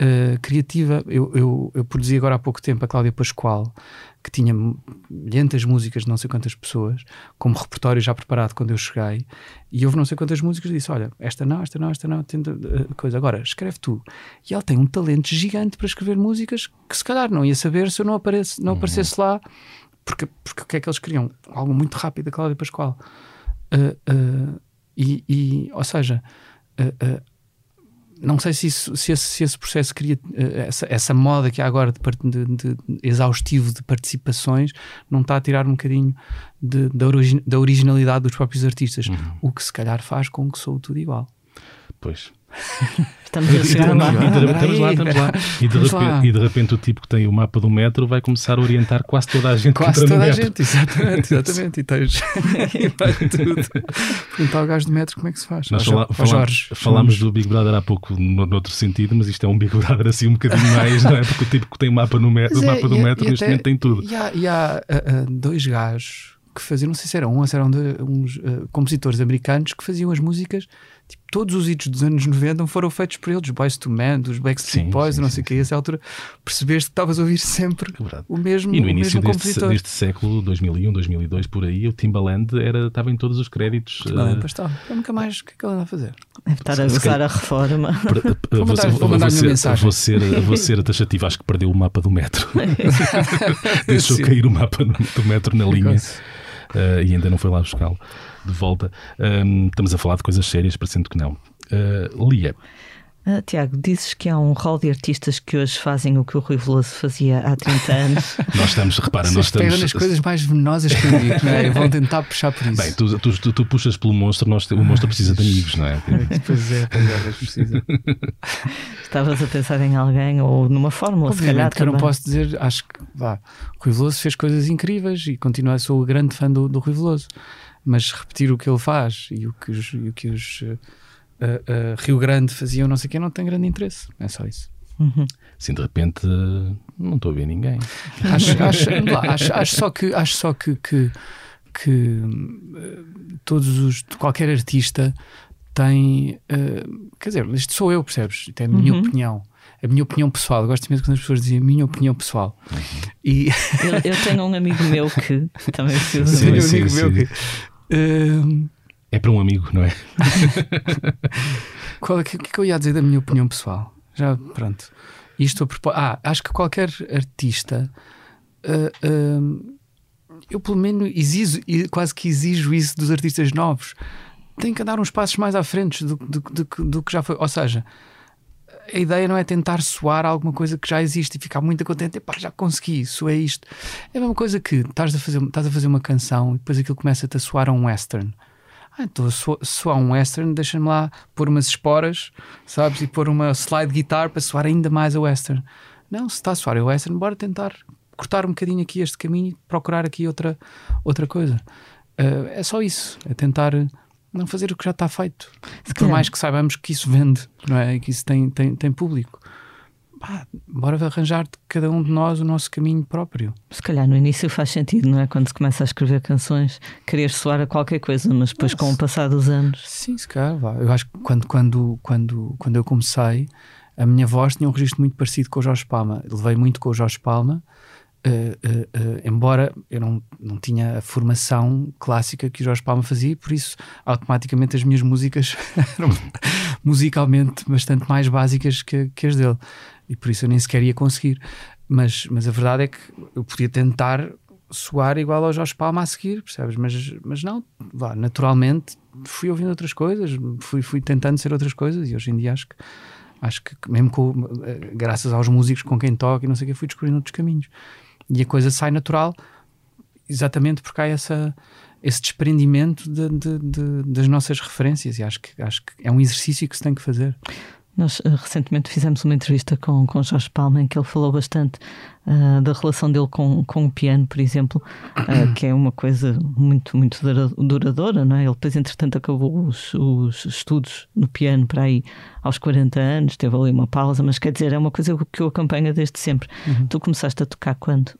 eh, criativa. Eu, eu, eu produzi agora há pouco tempo a Cláudia Pascoal, que tinha milhentas músicas de não sei quantas pessoas, como repertório já preparado quando eu cheguei, e houve não sei quantas músicas e disse: Olha, esta não, esta não, esta não, tenta eh, coisa. Agora, escreve tu. E ela tem um talento gigante para escrever músicas que se calhar não ia saber se eu não, aparece, não aparecesse lá, porque, porque o que é que eles queriam? Algo muito rápido da Cláudia Pascoal. Uh, uh, e, e, ou seja, uh, não sei se, isso, se, esse, se esse processo cria uh, essa, essa moda que há agora de, de- de- exaustivo de participações não está a tirar um bocadinho de- da, origi- da originalidade dos próprios artistas, o que se calhar faz com que sou tudo igual. Pois. Estamos a chegar Estamos, lá. e de- estamos lá, estamos lá. E de, Vamos lá. repente, e de repente o tipo que tem o mapa do metro vai começar a orientar quase toda a gente que Quase no toda a gente, exatamente, exatamente. E tens e vai tudo. Perguntar ao gajo do metro como é que se faz. Nós fala, fala- Jorge. falámos do Big Brother há pouco no, noutro sentido, mas isto é um Big Brother assim um bocadinho mais, não é? Porque o tipo que tem o mapa, no metro, o é, mapa do e- metro neste momento tem tudo. E há, e há, ah, dois gajos que faziam, não sei se eram um ou se eram dois, uns ah, compositores americanos que faziam as músicas, tipo, todos os hits dos anos 90 foram feitos por eles, dos Boys to Men, dos Backstreet Sim, Boys, sim, não sei o que, a essa altura percebeste que estavas a ouvir sempre É verdade. o mesmo, E no início deste, deste século, 2001, 2002, por aí, o Timbaland era, estava em todos os créditos. Timbaland, eh, pois está. Eu nunca mais, o que é que ele anda a fazer? Deve estar a gozar a reforma. per- Vou mandar- ser- vou mensagem. vou ser, vou ser taxativo, acho que perdeu o mapa do metro. Deixou Sim. cair o mapa do metro na linha. Eh, e ainda não foi lá buscá-lo de volta. Ahm, estamos a falar de coisas sérias, parecendo que não. Ah, Lia, Uh, Tiago, dizes que há um rol de artistas que hoje fazem o que o Rui Veloso fazia há 30 anos. nós estamos, repara, Vocês nós estamos. pegam nas coisas mais venenosas que eu digo, não é? Vão tentar puxar por isso. Bem, tu, tu, tu, tu puxas pelo monstro, nós, o monstro precisa de amigos, não é? Pois é, pois é, precisa. Estavas a pensar em alguém ou numa fórmula, se calhar. Obviamente que eu não posso dizer, acho que vá, o Rui Veloso fez coisas incríveis e continua, sou grande fã do, do Rui Veloso, mas repetir o que ele faz e o que os, e o que os uh, uh, Rio Grande faziam, não sei o que, não tem grande interesse. É só isso. Uhum. Assim, de repente, não estou a ver ninguém. Acho, acho, lá, acho, acho só que, acho só que, que, que todos os, qualquer artista tem, uh, quer dizer, isto sou eu, percebes? Isto é a minha Uhum. opinião. A minha opinião pessoal. Eu gosto mesmo quando as pessoas dizem a minha opinião pessoal. E Eu, eu tenho um amigo meu que também precisa Sim, tenho um sim, amigo sim. meu que. Uh, É para um amigo, não é? é o que é que eu ia dizer da minha opinião pessoal? Já, pronto. Isto a propó- Ah, acho que qualquer artista. uh, um, eu, pelo menos, exijo, quase que exijo isso dos artistas novos. Tem que andar uns passos mais à frente do, do, do- do que já foi. Ou seja, a ideia não é tentar soar alguma coisa que já existe e ficar muito contente. Epá, já consegui, isso é isto. É a mesma coisa que estás a fazer, estás a fazer uma canção e depois aquilo começa-te a soar a um western. Ah, então a so- soar um western, deixa-me lá pôr umas esporas, sabes? E pôr uma slide guitar para soar ainda mais a western. Não, se está a soar a western, bora tentar cortar um bocadinho aqui este caminho e procurar aqui outra, outra coisa. Ah, é só isso, é tentar não fazer o que já está feito. Se Por mais que saibamos que isso vende, não é? Que isso tem, tem, tem público. Pá, bora arranjar de cada um de nós o nosso caminho próprio. Se calhar no início faz sentido, não é? Quando se começa a escrever canções, querer soar a qualquer coisa, mas depois, com o passar dos anos. Sim, se calhar, vá. Eu acho que quando, quando, quando, quando eu comecei, a minha voz tinha um registro muito parecido com o Jorge Palma. Levei muito com o Jorge Palma, embora eu não, não tinha a formação clássica que o Jorge Palma fazia, por isso automaticamente as minhas músicas eram musicalmente bastante mais básicas que, que as dele. E por isso eu nem sequer ia conseguir. Mas, mas a verdade é que eu podia tentar soar igual ao Jorge Palma a seguir, percebes? Mas, mas não, vá, naturalmente fui ouvindo outras coisas, fui, fui tentando ser outras coisas e hoje em dia acho que acho que mesmo com, eh, graças aos músicos com quem toco e não sei o que, fui descobrindo outros caminhos. E a coisa sai natural exatamente porque há essa, esse desprendimento de- de- de- das nossas referências e acho que, acho que é um exercício que se tem que fazer. Nós eh, recentemente fizemos uma entrevista com, com Jorge Palma em que ele falou bastante ah, da relação dele com, com o piano, por exemplo, ah, que é uma coisa muito, muito dura- duradoura, não é? Ele depois, entretanto, acabou os, os estudos no piano para aí aos 40 anos, teve ali uma pausa, mas quer dizer, é uma coisa que eu acompanho desde sempre. Tu começaste a tocar quando?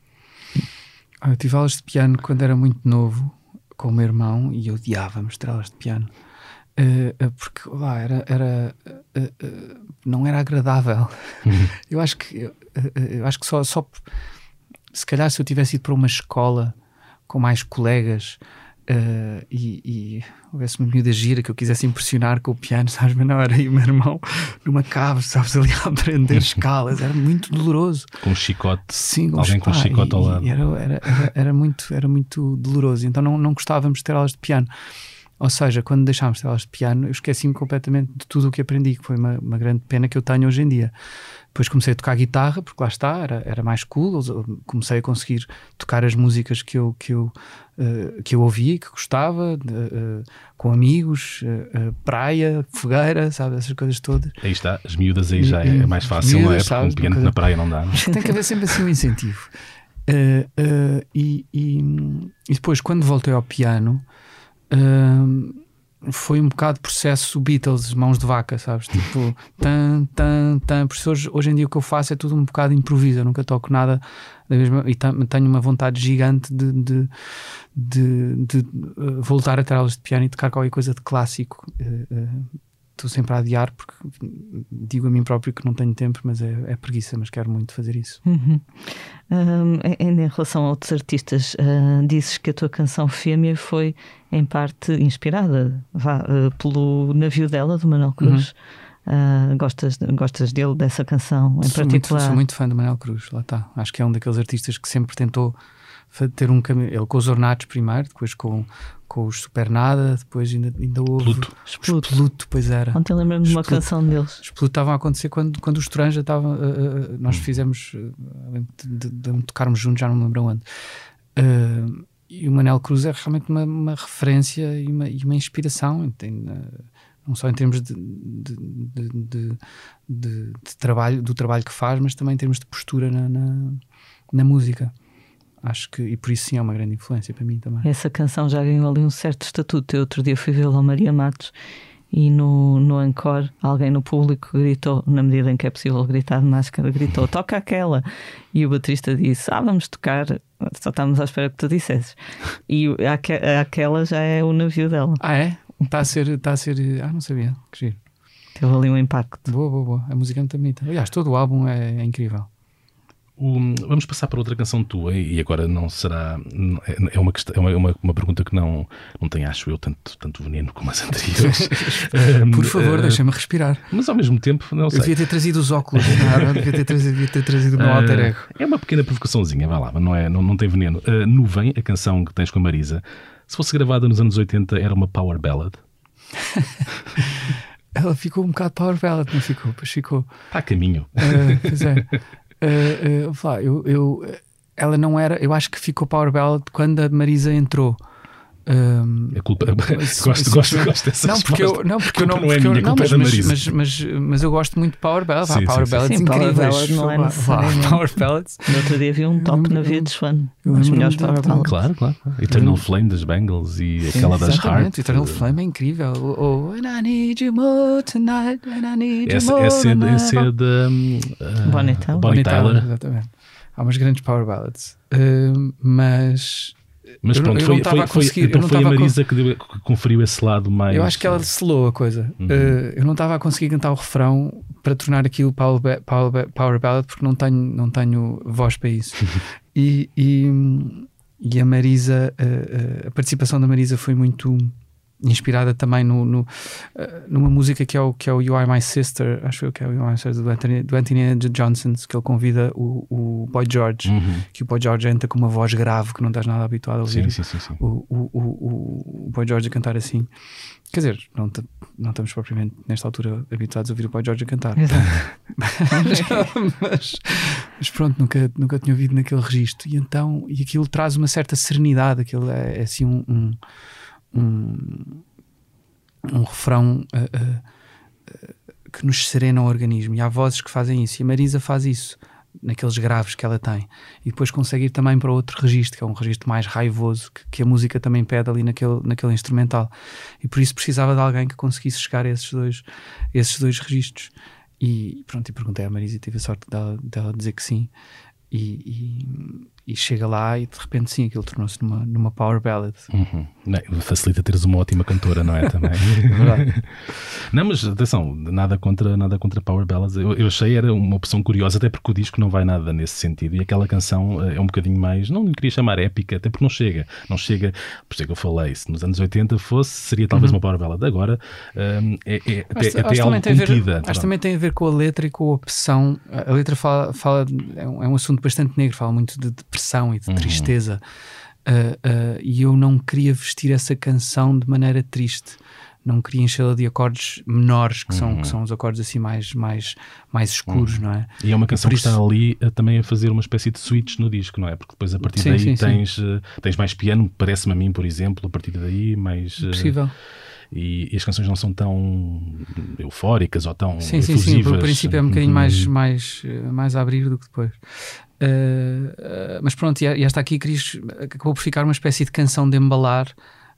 Ah, eu tive aulas de piano quando era muito novo com o meu irmão e eu odiava mostrar aulas de piano. Eh, eh, porque lá era, era eh, eh, não era agradável. Eu acho que eu, acho que só, só se calhar se eu tivesse ido para uma escola com mais colegas e, e houvesse uma miúda gira que eu quisesse impressionar com o piano, sabes? Mas não era aí o meu irmão numa cave, sabes, ali a aprender escalas, era muito doloroso. Com um chicote. Sim, Alguém com um chicote ao lado. Era, era, era, era muito, era muito doloroso. Então não, não gostávamos de ter aulas de piano. Ou seja, quando deixámos de aulas de piano, eu esqueci-me completamente de tudo o que aprendi, que foi uma, uma grande pena que eu tenho hoje em dia. Depois comecei a tocar guitarra, porque lá está, era, era mais cool. eu Comecei a conseguir tocar as músicas que eu, que eu, eh, que eu ouvia, que gostava, eh, com amigos, eh, eh, praia, fogueira, sabe, essas coisas todas. Aí está, as miúdas aí já é mais fácil, Miúdas, não é? Porque sabes, um piano na praia não dá. não é? Tem que haver sempre assim um incentivo. Uh, uh, e, e- e depois, quando voltei ao piano, uh, foi um bocado processo Beatles, mãos de vaca, sabes? Tipo, tan, tan, tan. Por isso hoje, hoje em dia o que eu faço é tudo um bocado improviso, eu nunca toco nada da mesma. E tenho uma vontade gigante de, de, de, de, uh, voltar a ter aulas de piano e tocar qualquer coisa de clássico. Uh, Estou sempre a adiar porque digo a mim próprio que não tenho tempo, mas é, é preguiça, mas quero muito fazer isso. Uhum. Hum, ainda em relação a outros artistas, ah, dizes que a tua canção Fêmea foi em parte inspirada vá, ah, pelo navio dela, do Manuel Cruz. Ah, gostas, gostas dele, dessa canção em Sou muito, particular? sou muito fã do Manuel Cruz, lá está. Acho que é um daqueles artistas que sempre tentou ter um caminho. Ele com os ornatos primeiro, depois com, com os Supernada, depois ainda, ainda houve. Pluto. Expluto. Expluto, pois era. Ontem lembro-me de uma canção deles. Expluto estavam a acontecer quando, quando os Toranja estavam. uh, uh, nós fizemos. uh, de, de, de tocarmos juntos, já não me lembro onde. Uh, e o Manel Cruz é realmente uma, uma referência e uma, e uma inspiração. Tem, não só em termos de, de, de, de- de- de trabalho, do trabalho que faz, mas também em termos de postura na, na, na música. Acho que, e por isso sim é uma grande influência para mim também. Essa canção já ganhou ali um certo estatuto. Eu outro dia fui vê-la ao Maria Matos e no, no Encore alguém no público gritou, na medida em que é possível gritar de máscara, gritou: toca aquela. E o baterista disse: Ah, vamos tocar, só estávamos à espera que tu dissesses. E aque- aquela já é o navio dela. Ah, é? Está a ser. Está a ser ah, não sabia. Que giro. Teve ali um impacto. Boa, boa, boa. A música é muito bonita. Aliás, todo o álbum é, é incrível. Vamos passar para outra canção tua e agora não será. É uma, questão, é uma, uma, uma pergunta que não, não tem, acho eu, tanto, tanto veneno como as anteriores. Por favor, Eh, deixa-me respirar. Mas ao mesmo tempo, não Eu sei. devia ter trazido os óculos. Não, devia, ter trazido, devia ter trazido o meu alter ego. É uma pequena provocaçãozinha, vai lá, mas não, é, não, não tem veneno. Uh, Nuvem, a canção que tens com a Marisa, se fosse gravada nos anos 80, era uma power ballad. Ela ficou um bocado power ballad, não ficou? Pois ficou. Está a caminho. Uh, pois é. Uh, uh, eu, eu, ela não era. Eu acho que ficou power ballad quando a Marisa entrou. Um, A culpa. Gosto, mas- gosto, gosto dessa não, porque eu resposta. não, porque eu não, Culpa não é porque eu- minha, não, culpa é mas, da mas, Marisa. mas, mas, mas eu gosto muito de Power Ballads. Há Power. Ballads incríveis. Não é. Power Ballads. No outro dia vi um top na lembro-me- VH1. eu As melhores de- Power de- Ballads. Claro, claro. Eternal Flame das Bengals e aquela das Exatamente, Heart. Eternal Flame é incrível. O, o, And I need you more tonight, and I need you Essa, more essa, é, é da. hum, uh, Bonnie Tyler. Bonnie Tyler. Exatamente. Há umas grandes Power Ballads. Uh, mas Mas Eu pronto, eu foi, foi, a foi, então foi a a Marisa que, deu- que conferiu esse lado mais. eu acho que ela selou a coisa. Uhum. Uh, eu não estava a conseguir cantar o refrão para tornar aquilo Power, power, power Ballad porque não tenho, não tenho voz para isso. e, e, e a Marisa, uh, a participação da Marisa foi muito inspirada também no, no, uh, numa música que é, o, que é o You Are My Sister, acho eu que é o You Are My Sister do Anthony, do Anthony Johnsons, que ele convida o, o Boy George, Uhum. que o Boy George entra com uma voz grave que não estás nada habituado a ouvir Sim, sim, sim. o, o, o, o Boy George a cantar assim. Quer dizer, não, t- não estamos propriamente nesta altura habituados a ouvir o Boy George a cantar. mas, mas pronto, nunca, nunca tinha ouvido naquele registro. E então, e aquilo traz uma certa serenidade, aquilo é, é assim um, um, um, um refrão ah, ah, que nos serena o organismo. E há vozes que fazem isso. E a Marisa faz isso naqueles graves que ela tem e depois consegue ir também para outro registro, que é um registro mais raivoso, que, que a música também pede ali naquele, naquele instrumental. E por isso precisava de alguém que conseguisse chegar a esses dois, esses dois registros. E pronto, e perguntei à Marisa e tive a sorte dela, dela dizer que sim. E, e chega lá e de repente sim, aquilo tornou-se numa, numa power ballad. Uhum. Não, facilita teres uma ótima cantora, não é? Também. verdade. não, mas atenção, nada contra, nada contra Power Ballads. Eu, eu achei era uma opção curiosa, até porque o disco não vai nada nesse sentido. E aquela canção eh, é um bocadinho mais, não lhe queria chamar épica, até porque não chega. Não chega, por isso é que eu falei, se nos anos 80 fosse, seria talvez uma Power Ballad. Agora hum, é, é até, Acho, até acho algo também tem a ver, contida. acho pronto. também tem a ver com a letra e com a opção. A letra fala, fala é, um, é um assunto bastante negro, fala muito de depressão e de Uhum. tristeza. Ah, ah, e eu não queria vestir essa canção de maneira triste. Não queria enchê-la de acordes menores, que, são, Uhum. que são os acordes assim mais, mais, mais escuros, não é? E é uma canção por que está isso- ali eh, também a fazer uma espécie de switch no disco, não é? Porque depois a partir Sim, daí sim, sim. tens, eh, tens mais piano, parece-me a mim, por exemplo, a partir daí mais. eh, Possível. E, e as canções não são tão eufóricas ou tão Sim, sim, sim. efusivas. O princípio é um bocadinho Uhum. mais, mais, mais a abrir do que depois. Eh, eh, mas pronto, e esta aqui queria, acabou por ficar uma espécie de canção de embalar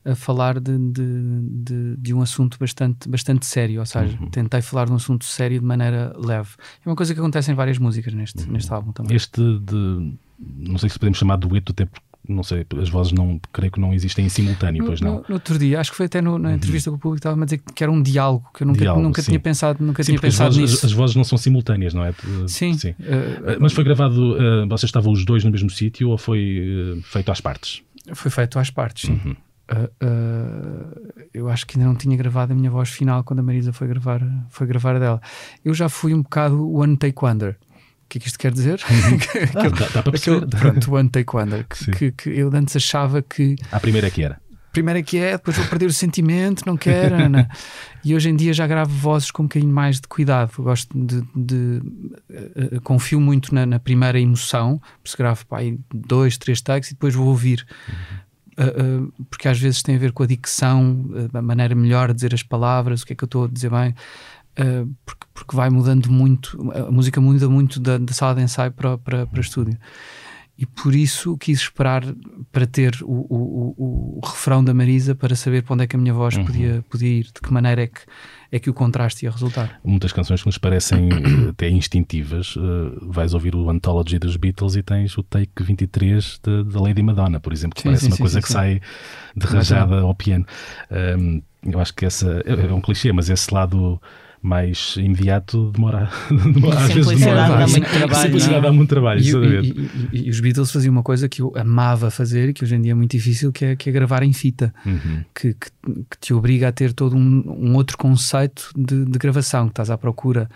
a falar de, de, de, de um assunto bastante, bastante sério. Ou seja, Uhum. tentei falar de um assunto sério de maneira leve. É uma coisa que acontece em várias músicas neste, neste álbum também. Este de. Não sei se podemos chamar de dueto, até porque não sei, as vozes não creio que não existem em simultâneo, No, pois não. no- no outro dia, acho que foi até no- na entrevista com o público, estava a dizer que era um diálogo, que eu nunca, Diálogo, nunca sim. tinha pensado, nunca Sim, tinha porque as pensado vozes, nisso. as vozes não são simultâneas, não é? Sim, sim. Uh, Mas foi gravado, uh, vocês estavam os dois no mesmo sítio ou foi uh, feito às partes? Foi feito às partes, sim. Uhum. Uh, eu acho que ainda não tinha gravado a minha voz final quando a Marisa foi gravar, foi gravar dela. Eu já fui um bocado o One Take Wonder, que é que isto quer dizer? Ah, dá, dá para. Aquele, pronto, One Take Wonder, que, que, que eu antes achava que. A primeira é que era. Primeiro é que é, depois vou perder o sentimento, não quero. Ana. E hoje em dia já gravo vozes com um bocadinho mais de cuidado. Eu gosto de. de uh, confio muito na, na, primeira emoção, por isso gravo pá, dois, três takes e depois vou ouvir. Uhum. Uh, uh, porque às vezes tem a ver com a dicção, a maneira melhor de dizer as palavras, o que é que eu estou a dizer bem. Porque, porque vai mudando muito, a música muda muito da, da sala de ensaio para, para, para estúdio e por isso quis esperar para ter o, o, o, o, refrão da Marisa para saber para onde é que a minha voz uhum. podia, podia ir, de que maneira é que, é que o contraste ia resultar. Muitas canções que nos parecem eh, até instintivas, uh, vais ouvir o Anthology dos Beatles e tens o take 23 da Lady Madonna, por exemplo, que sim, parece sim, uma sim, coisa que sai de rajada ao piano. Um, eu acho que essa é, é um clichê, mas esse lado mais imediato demora, demora às vezes demora dá muito trabalho. Simplicidade dá muito trabalho. E, e, e, e, os Beatles faziam uma coisa que eu amava fazer e que hoje em dia é muito difícil, que é, que é gravar em fita, uhum. que, que, que, te obriga a ter todo um, um outro conceito de, de, gravação, que estás à procura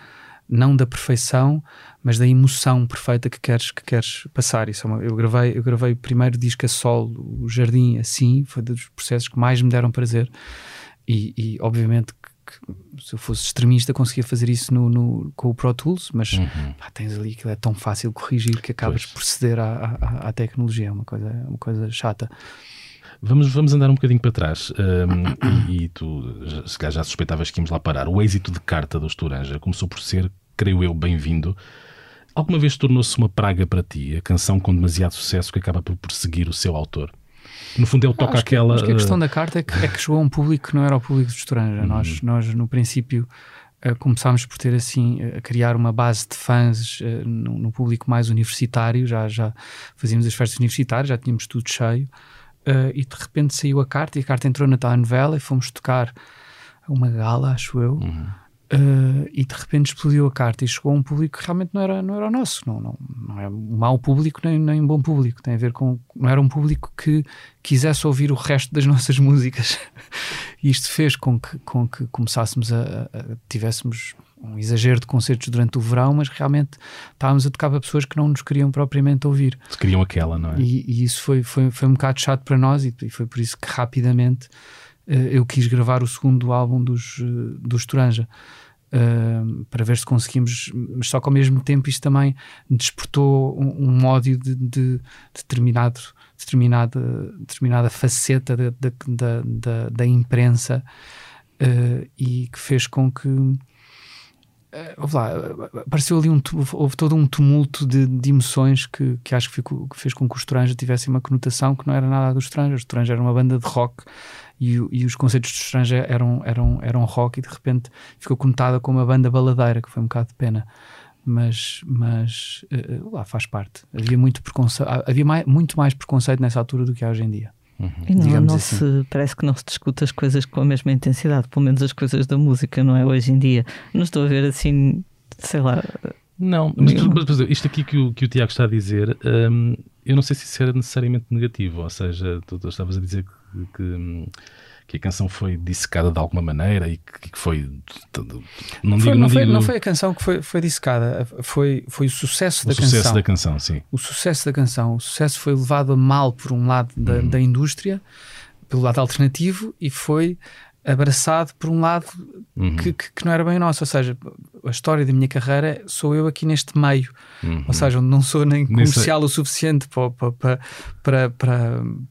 não da perfeição, mas da emoção perfeita que queres, que queres passar. Isso é uma, eu, gravei, eu gravei o primeiro disco a solo, o Jardim, assim, foi dos processos que mais me deram prazer. E, e obviamente que se eu fosse extremista conseguia fazer isso no, no com o Pro Tools, mas uhum. pá, tens ali que é tão fácil corrigir que acabas pois. por ceder à, à, à, tecnologia, é uma coisa, uma coisa chata. Vamos, vamos andar um bocadinho para trás um, e, e, tu se calhar já suspeitavas que íamos lá parar. O êxito de carta do Estoranja começou por ser, creio eu, bem-vindo. Alguma vez tornou-se uma praga para ti a canção com demasiado sucesso que acaba por perseguir o seu autor? No fundo, ele toca acho aquela. Que, acho que a questão da carta é que, é que chegou a um público que não era o público de Estoranja. Uhum. Nós, nós, no princípio, uh, começámos por ter assim, a criar uma base de fãs uh, no, no, público mais universitário. Já, já fazíamos as festas universitárias, já tínhamos tudo cheio. Uh, e de repente saiu a carta e a carta entrou na telenovela e fomos tocar uma gala, acho eu. Uhum. Uh, e de repente explodiu a carta e chegou a um público que realmente não era, não era o nosso. Não, não, não é um mau público nem, nem um bom público. Tem a ver com. Não era um público que quisesse ouvir o resto das nossas músicas. e isto fez com que, com que começássemos a, a, tivéssemos um exagero de concertos durante o verão, mas realmente estávamos a tocar para pessoas que não nos queriam propriamente ouvir. Se queriam aquela, não é? E, e isso foi, foi, foi um bocado chato para nós e, e foi por isso que rapidamente uh, eu quis gravar o segundo álbum dos, uh, dos Toranja. Para ver se conseguimos, mas só que ao mesmo tempo isto também despertou um, um ódio de, de, determinado, determinada, determinada faceta da, da, da, imprensa uh, e que fez com que uh, lá, apareceu ali um houve todo um tumulto de, de emoções que, que acho que, ficou, que fez com que os Toranja tivessem uma conotação que não era nada dos Toranja. Os Toranja era uma banda de rock e, e os conceitos de estrangeiro eram, eram, eram rock e de repente ficou conotada como uma banda baladeira, que foi um bocado de pena. Mas, mas uh, lá faz parte. Havia, muito, preconceito, havia mais, muito mais preconceito nessa altura do que há hoje em dia. Uhum. E não, não assim. se, parece que não se discute as coisas com a mesma intensidade, pelo menos as coisas da música, não é? Hoje em dia. Não estou a ver assim, sei lá. Não, mas, mas isto aqui que o, que o Tiago está a dizer, hum, eu não sei se isso era necessariamente negativo, ou seja, tu, tu estavas a dizer que que, que a canção foi dissecada de alguma maneira e que, que foi. Não, foi, digo, não, foi, digo... não foi a canção que foi, foi dissecada, foi, foi o sucesso o da sucesso canção. da canção, sim. O sucesso da canção. O sucesso foi levado a mal por um lado da, uhum. da indústria, pelo lado alternativo, e foi abraçado por um lado uhum. que, que, não era bem nosso. Ou seja, a história da minha carreira sou eu aqui neste meio. Uhum. Ou seja, onde não sou nem comercial o suficiente para, para, para,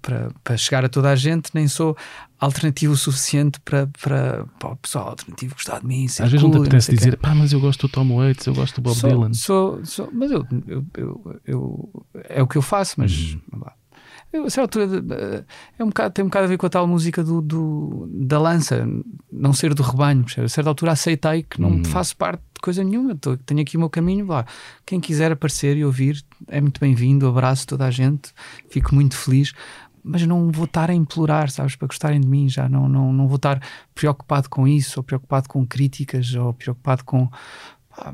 para, para, chegar a toda a gente, nem sou alternativo o suficiente para, para, para o pessoal alternativo gostar de mim. Às vezes não te apetece dizer, pá, mas eu gosto do Tom Waits, eu gosto do Bob sou, Dylan. Sou, sou, mas eu, eu, eu, eu, é o que eu faço, mas. Uhum eu, a certa altura é um bocado, tem um bocado a ver com a tal música do, do da lança, não ser do rebanho. A certa altura aceitei que não hum. faço parte de coisa nenhuma, tô, tenho aqui o meu caminho. Lá. Quem quiser aparecer e ouvir é muito bem-vindo. Abraço toda a gente, fico muito feliz. Mas não vou estar a implorar, sabes, para gostarem de mim. Já não, não, não vou estar preocupado com isso, ou preocupado com críticas, ou preocupado com. Pá,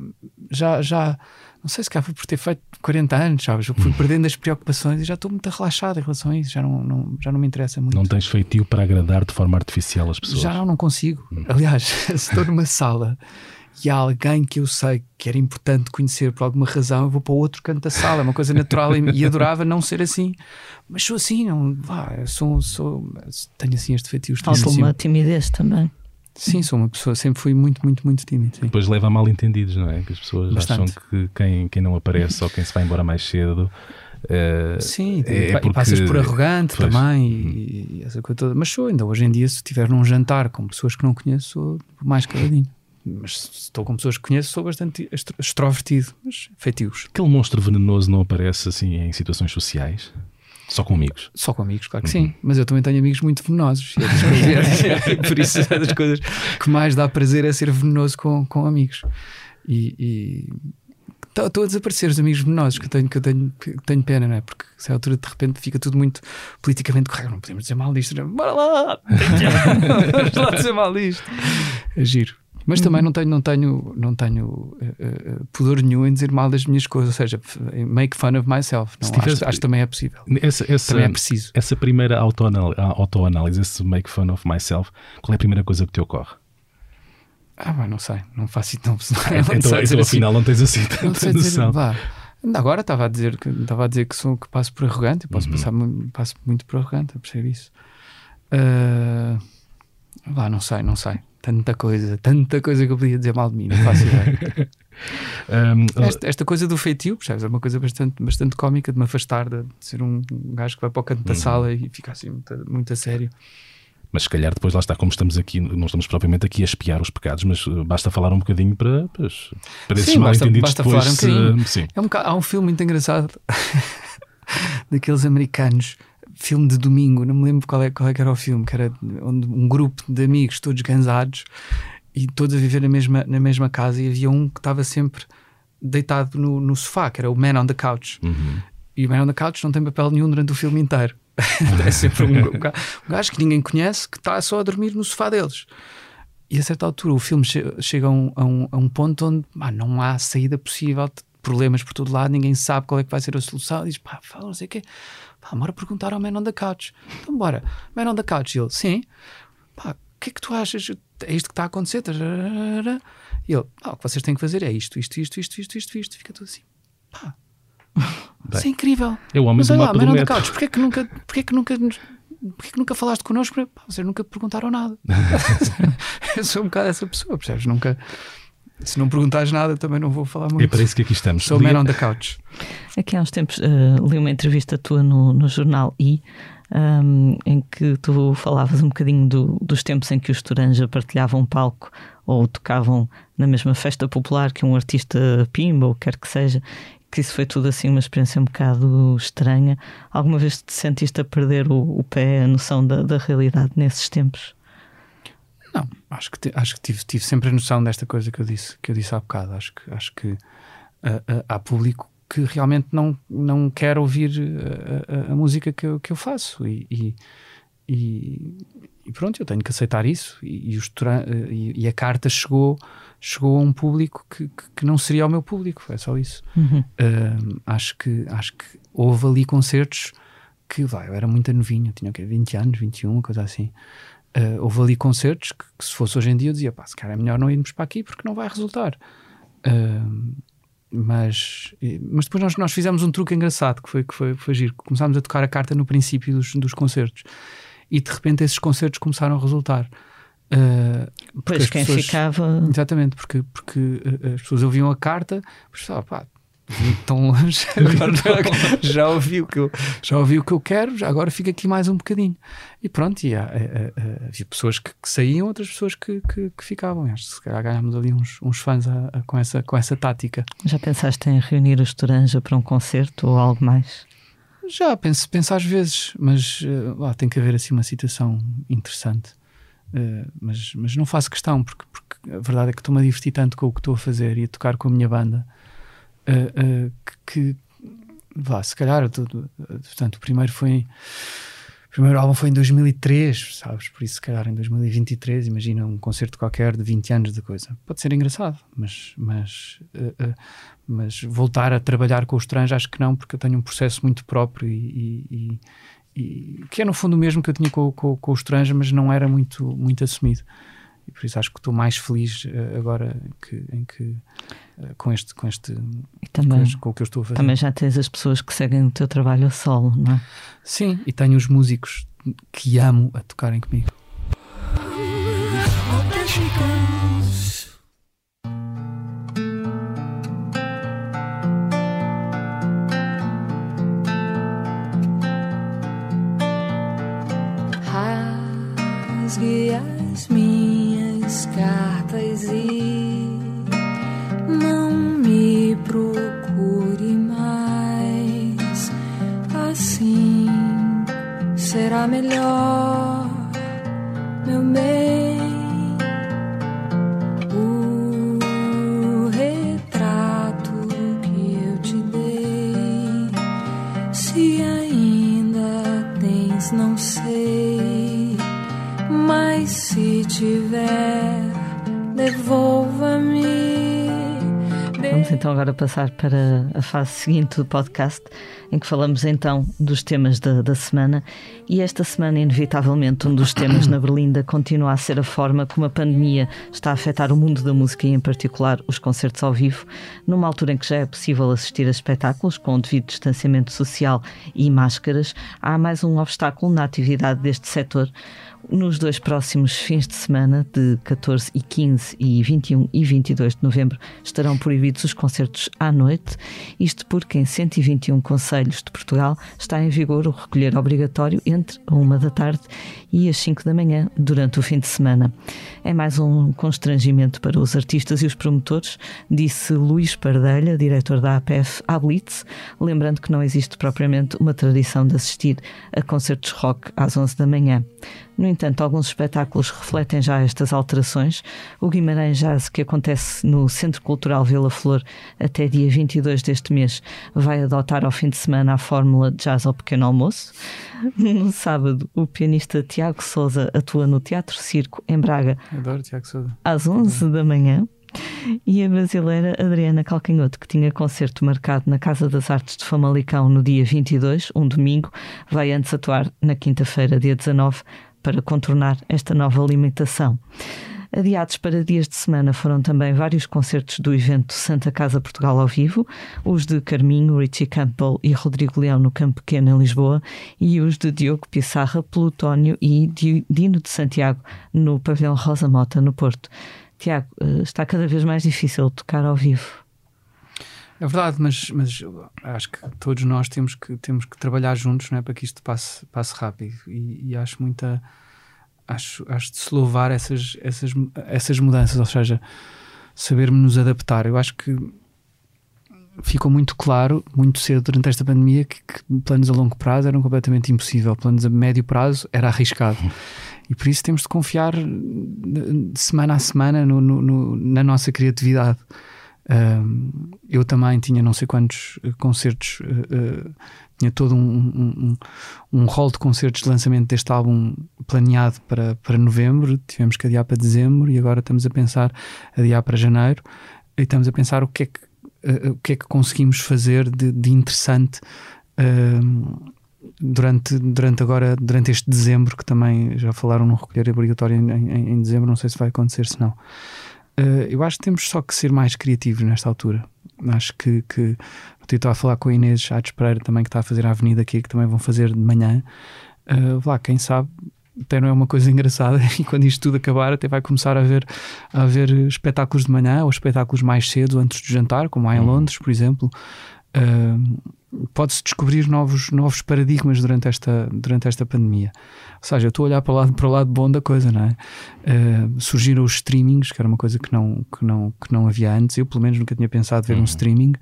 já, já não sei se cá foi por ter feito 40 anos, sabes? Eu fui hum. perdendo as preocupações e já estou muito relaxado em relação a isso, já não, não, já não me interessa muito. Não tens feitio para agradar de forma artificial as pessoas? Já não, não consigo. Hum. Aliás, se estou numa sala e há alguém que eu sei que era importante conhecer por alguma razão, eu vou para o outro canto da sala, é uma coisa natural e, e adorava não ser assim, mas sou assim, não, vá, sou, sou, tenho assim este feitiço. Falta uma timidez também. Sim, sou uma pessoa, sempre fui muito, muito, muito tímido. Sim. Depois leva a mal entendidos, não é? Que as pessoas Bastante. acham que quem, quem não aparece ou quem se vai embora mais cedo. Uh, Sim, é e porque... passas por arrogante pois. também e, e, essa coisa toda. Mas sou, ainda hoje em dia, se estiver num jantar com pessoas que não conheço, sou mais caladinho. Mas se estou com pessoas que conheço, sou bastante extrovertido, mas feitios. Aquele monstro venenoso não aparece assim em situações sociais? Só com amigos? Só com amigos, claro que uhum. sim. Mas eu também tenho amigos muito venenosos. É por isso é das coisas que mais dá prazer é ser venenoso com, com amigos. E, estou a desaparecer os amigos venenosos que eu tenho, que eu tenho, que tenho pena, não é? Porque se a altura de repente fica tudo muito politicamente correto, não podemos dizer mal disto, não. bora lá, vamos lá dizer mal disto. É giro. Mas também uhum. não tenho, não tenho, não tenho uh, pudor nenhum em dizer mal das minhas coisas, ou seja, make fun of myself. Não, acho, acho, que também é possível. Essa, essa, também é preciso. Essa primeira autoanálise, esse make fun of myself, qual é a primeira coisa que te ocorre? Ah, bem, não sei, não faço não, não, então, então assim. afinal não tens assim tanta não sei dizer, vá. Agora estava a dizer que estava a dizer que sou que passo por arrogante, eu posso uhum. passar passo muito por arrogante, a perceber isso. Uh, vá, não sei, não sei tanta coisa, tanta coisa que eu podia dizer mal de mim, não faço ideia. um, esta, esta, coisa do feitio, percebes? É uma coisa bastante, bastante cómica de me afastar de, ser um, gajo que vai para o canto da uhum. sala e fica assim muito, muito a sério. Mas se calhar depois lá está, como estamos aqui, não estamos propriamente aqui a espiar os pecados, mas uh, basta falar um bocadinho para, para, para esses mal entendidos basta depois. Falar um bocadinho. sim. É um, há um filme muito engraçado daqueles americanos filme de domingo, não me lembro qual é, qual é que era o filme, que era onde um grupo de amigos todos gansados e todos a viver na mesma, na mesma casa e havia um que estava sempre deitado no, no sofá, que era o Man on the Couch. Uhum. E o Man on the Couch não tem papel nenhum durante o filme inteiro. é sempre um, um, gajo que ninguém conhece que está só a dormir no sofá deles. E a certa altura o filme che chega a um, a um, a um ponto onde não há saída possível, problemas por todo lado, ninguém sabe qual é que vai ser a solução. E diz, pá, fala, não sei o quê. Pá, bora perguntar ao Man on the Couch. Então, bora. Man on the Couch. E ele, sim. Pá, o que é que tu achas? É isto que está a acontecer? E ele, pá, o que vocês têm que fazer é isto, isto, isto, isto, isto, isto, isto. Fica tudo assim. Pá. Bem, isso é incrível. É o homem Mas, do lá, Man on the Couch, porquê é que nunca, porquê é que nunca porquê que nunca falaste connosco? Pá, vocês nunca perguntaram nada. eu sou um bocado essa pessoa, percebes? Nunca se não perguntares nada, também não vou falar muito. É para isso que aqui estamos. Sou man on the couch. Aqui há uns tempos uh, li uma entrevista tua no, no jornal I, um, em que tu falavas um bocadinho do, dos tempos em que os Toranja partilhavam um palco ou tocavam na mesma festa popular que um artista pimba ou quer que seja, que isso foi tudo assim uma experiência um bocado estranha. Alguma vez te sentiste a perder o, o pé, a noção da, da realidade nesses tempos? Não, acho que, acho que tive, tive sempre a noção desta coisa que eu disse, que eu disse há bocado. Acho que, acho que uh, uh, há público que realmente não, não quer ouvir a, a, a música que eu, que eu faço e, e, e, e, pronto, eu tenho que aceitar isso e, e, a carta chegou chegou a um público que, que, não seria o meu público, é só isso. Uhum. Uh, acho, que, acho que houve ali concertos que, vai, eu era muito novinho, tinha o quê, 20 anos, 21, uma coisa assim. Uh, houve ali concertos que, que, se fosse hoje em dia, eu dizia, pá, se calhar é melhor não irmos para aqui porque não vai resultar. Uh, mas, mas depois nós, nós fizemos um truque engraçado que foi, que foi, foi giro. Começámos a tocar a carta no princípio dos, dos concertos e de repente esses concertos começaram a resultar. Uh, pois quem pessoas, ficava. Exatamente, porque, porque as pessoas ouviam a carta, mas pá, vim tão longe, agora já, ouvi o que eu, já ouvi o que eu quero, já agora fica aqui mais um bocadinho. E pronto, e há, havia pessoas que, que, saíam, outras pessoas que, que, que ficavam. Acho que se calhar ganhámos ali uns, uns fãs a, a, com, essa, com essa tática. Já pensaste em reunir os Toranja para um concerto ou algo mais? Já, penso, penso às vezes, mas uh, lá, tem que haver assim uma situação interessante. Uh, mas, mas não faço questão, porque, porque a verdade é que estou-me a divertir tanto com o que estou a fazer e a tocar com a minha banda uh, que, vá, se calhar, tudo, portanto, o primeiro foi. O primeiro álbum foi em 2003, sabes? Por isso, se calhar, em 2023, imagina um concerto qualquer de 20 anos de coisa. Pode ser engraçado, mas, mas, uh, mas voltar a trabalhar com os trans, acho que não, porque eu tenho um processo muito próprio e, e, e que é no fundo o mesmo que eu tinha com, com, com os trans, mas não era muito, muito assumido. E por isso acho que estou mais feliz uh, agora que, em que com este, com este e também, com, com, o que eu estou a fazer. Também já tens as pessoas que seguem o teu trabalho a solo, não é? Sim, e tenho os músicos que amo a tocarem comigo. Melhor, então agora passar para a fase seguinte do podcast, em que falamos então dos temas da, da, semana. E esta semana, inevitavelmente, um dos temas na Berlinda continua a ser a forma como a pandemia está a afetar o mundo da música e, em particular, os concertos ao vivo, numa altura em que já é possível assistir a espetáculos com o devido distanciamento social e máscaras. Há mais um obstáculo na atividade deste setor nos dois próximos fins de semana, de 14 e 15 e 21 e 22 de novembro, estarão proibidos os concertos à noite. Isto porque em 121 conselhos de Portugal está em vigor o recolher obrigatório entre a uma da tarde e as 5 da manhã durante o fim de semana. É mais um constrangimento para os artistas e os promotores, disse Luís Pardelha, diretor da APF, à Blitz, lembrando que não existe propriamente uma tradição de assistir a concertos rock às 11 da manhã. No entanto, alguns espetáculos refletem já estas alterações. O Guimarães Jazz, que acontece no Centro Cultural Vila Flor até dia 22 deste mês, vai adotar ao fim de semana a fórmula Jazz ao Pequeno Almoço. No sábado, o pianista Tiago Souza atua no Teatro Circo, em Braga, Adoro Tiago Souza. às 11 da manhã. E a brasileira Adriana Calcanhoto, que tinha concerto marcado na Casa das Artes de Famalicão no dia 22, um domingo, vai antes atuar na quinta-feira, dia 19, para contornar esta nova limitação. Adiados para dias de semana foram também vários concertos do evento Santa Casa Portugal ao vivo, os de Carminho, Richie Campbell e Rodrigo Leão no Campo Pequeno em Lisboa e os de Diogo Pissarra, Plutónio e Dino de Santiago no Pavilhão Rosa Mota no Porto. Tiago, está cada vez mais difícil tocar ao vivo. É verdade, mas, mas acho que todos nós temos que, temos que trabalhar juntos não é, para que isto passe, passe rápido. E, e acho muita. Acho, acho de se louvar essas, essas, essas mudanças, ou seja, saber-me nos adaptar. Eu acho que ficou muito claro, muito cedo durante esta pandemia, que, que, planos a longo prazo eram completamente impossível, planos a médio prazo era arriscado. E por isso temos de confiar semana a semana no, no, no, na nossa criatividade. Eu também tinha não sei quantos concertos, uh, uh, tinha todo um, um, um rol de concertos de lançamento deste álbum planeado para, para novembro, tivemos que adiar para dezembro e agora estamos a pensar adiar para janeiro. E estamos a pensar o que é que, uh, o que, é que conseguimos fazer de, de interessante durante, durante agora, durante este dezembro, que também já falaram no recolher obrigatório em, em, em dezembro, não sei se vai acontecer, se não. Uh, eu acho que temos só que ser mais criativos nesta altura. Acho que, que eu estava a falar com a Inês Ates Pereira também, que está a fazer a Avenida aqui, que também vão fazer de manhã. Uh, lá, quem sabe, até não é uma coisa engraçada e quando isto tudo acabar até vai começar a haver, a haver espetáculos de manhã ou espetáculos mais cedo antes do jantar, como há em Londres, por exemplo. Uh, pode-se descobrir novos, novos paradigmas durante esta, durante esta pandemia. Ou seja, eu estou a olhar para o lado, para o lado bom da coisa, não é? Uh, surgiram os streamings, que era uma coisa que não, que, não, que não havia antes. Eu, pelo menos, nunca tinha pensado ver uhum. um streaming.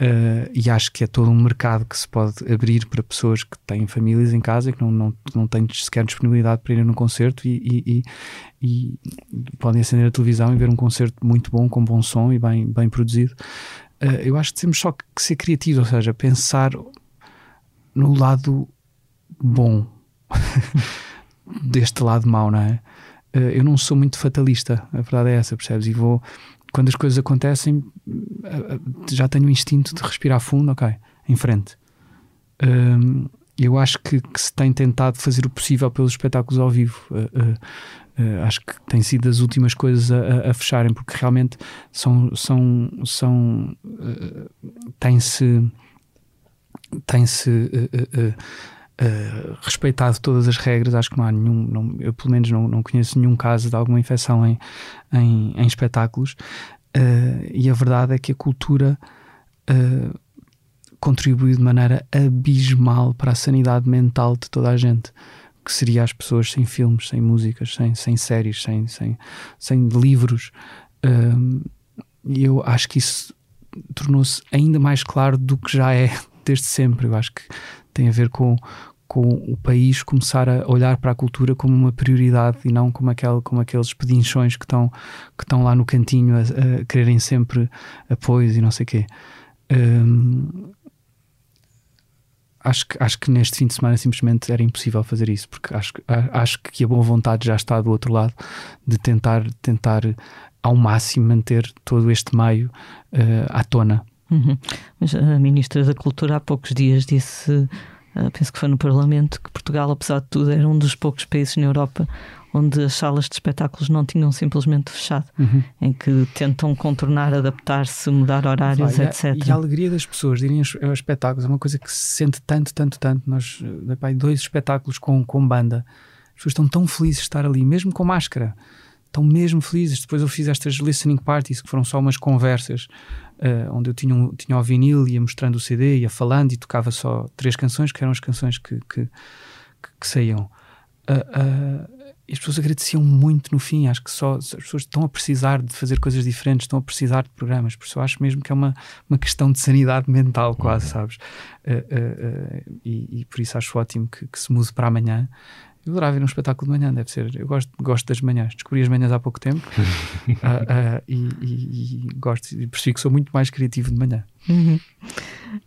Uh, e acho que é todo um mercado que se pode abrir para pessoas que têm famílias em casa e que não, não, não têm sequer disponibilidade para ir num concerto e, e, e, e podem acender a televisão e ver um concerto muito bom, com bom som e bem, bem produzido. Uh, eu acho que temos só que ser criativos, ou seja, pensar no lado bom deste lado mau, não é? Uh, eu não sou muito fatalista, a verdade é essa, percebes? E vou, quando as coisas acontecem, uh, já tenho o instinto de respirar fundo, ok, em frente. eu acho que, que, se tem tentado fazer o possível pelos espetáculos ao vivo. Uh, acho que tem sido das últimas coisas a, a fecharem, porque realmente são, são, são uh, tem-se tem-se uh, respeitado todas as regras. Acho que não há nenhum, não, eu pelo menos não, não conheço nenhum caso de alguma infecção em, em, em espetáculos. e a verdade é que a cultura contribuiu de maneira abismal para a sanidade mental de toda a gente que seria as pessoas sem filmes, sem músicas, sem, sem séries, sem, sem, sem livros. E eu acho que isso tornou-se ainda mais claro do que já é desde sempre. Eu acho que tem a ver com, com o país começar a olhar para a cultura como uma prioridade e não como, aquele, como aqueles pedinchões que estão, que estão lá no cantinho a, a quererem sempre apoios e não sei o quê. Um, acho que, acho que neste fim de semana simplesmente era impossível fazer isso, porque acho, acho que a boa vontade já está do outro lado de tentar, tentar ao máximo manter todo este meio uh, à tona. Uhum. Mas a Ministra da Cultura há poucos dias disse, uh, penso que foi no Parlamento, que Portugal, apesar de tudo, era um dos poucos países na Europa onde as salas de espetáculos não tinham simplesmente fechado, uhum. em que tentam contornar, adaptar-se, mudar horários, etc. E a, alegria das pessoas de irem aos, aos, espetáculos é uma coisa que se sente tanto, tanto, tanto. Nós, pai, dois espetáculos com, com banda, as pessoas estão tão felizes de estar ali, mesmo com máscara. Estão mesmo felizes. Depois eu fiz estas listening parties, que foram só umas conversas, uh, onde eu tinha, um, tinha o vinil, ia mostrando o CD, ia falando e tocava só três canções, que eram as canções que, que, que, que saíam. Uh, uh, e as pessoas agradeciam muito no fim. Acho que só as pessoas estão a precisar de fazer coisas diferentes, estão a precisar de programas. Por isso eu acho mesmo que é uma, uma questão de sanidade mental, quase, uhum. sabes? Uh, e, e, por isso acho ótimo que, que, se mude para amanhã. Eu adorava ir um espetáculo de manhã, deve ser. Eu gosto, gosto das manhãs. Descobri as manhãs há pouco tempo e, e, e, gosto e percebi que sou muito mais criativo de manhã. Uhum.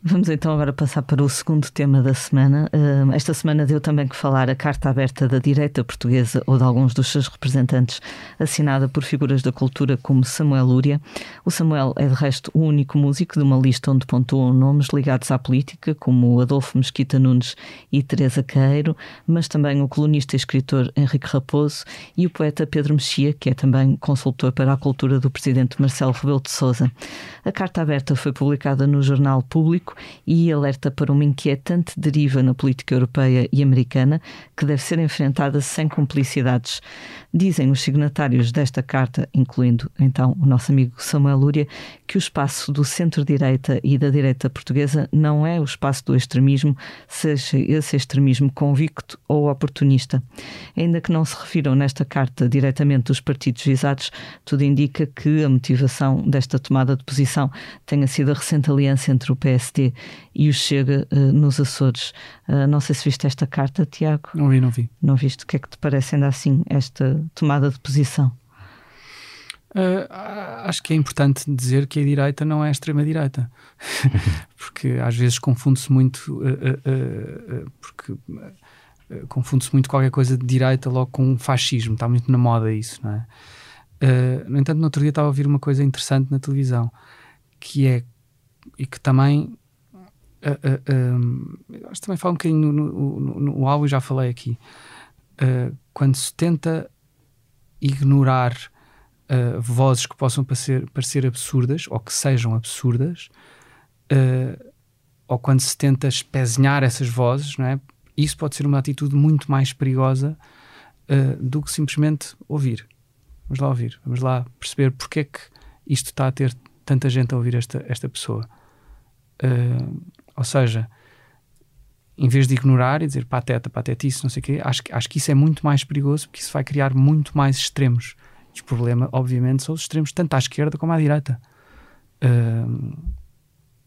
Vamos então agora passar para o segundo tema da semana. Esta semana deu também que falar a carta aberta da direita portuguesa ou de alguns dos seus representantes, assinada por figuras da cultura como Samuel Lúria. O Samuel é, de resto, o único músico de uma lista onde pontuam nomes ligados à política, como Adolfo Mesquita Nunes e Teresa Queiro, mas também o colunista e escritor Henrique Raposo e o poeta Pedro Mexia, que é também consultor para a cultura do presidente Marcelo Rebelo de Sousa. A carta aberta foi publicada no Jornal Público e alerta para uma inquietante deriva na política europeia e americana que deve ser enfrentada sem cumplicidades. Dizem os signatários desta carta, incluindo então o nosso amigo Samuel Lúria, que o espaço do centro-direita e da direita portuguesa não é o espaço do extremismo, seja esse extremismo convicto ou oportunista. Ainda que não se refiram nesta carta diretamente os partidos visados, tudo indica que a motivação desta tomada de posição tenha sido a recente aliança entre o PSD e o Chega uh, nos Açores. Uh, não sei se viste esta carta, Tiago. Não vi, não vi. Não viste? O que é que te parece ainda assim esta tomada de posição? Uh, acho que é importante dizer que a direita não é a extrema-direita, porque às vezes confunde-se muito, uh, uh, porque confunde-se muito qualquer coisa de direita logo com fascismo, está muito na moda isso, não é? no entanto, no outro dia estava a ouvir uma coisa interessante na televisão, que é, e que também, acho que também falo um bocadinho no, no, áudio, já falei aqui, quando se tenta ignorar uh, vozes que possam parecer, parecer absurdas ou que sejam absurdas, uh, ou quando se tenta espezinhar essas vozes, não é? isso pode ser uma atitude muito mais perigosa uh, do que simplesmente ouvir. Vamos lá ouvir, vamos lá perceber porque é que isto está a ter tanta gente a ouvir esta, esta pessoa. ou seja, em vez de ignorar e dizer pateta, patetice, não sei o quê, acho, acho que isso é muito mais perigoso porque isso vai criar muito mais extremos. E o problema, obviamente, são os extremos tanto à esquerda como à direita. Uh,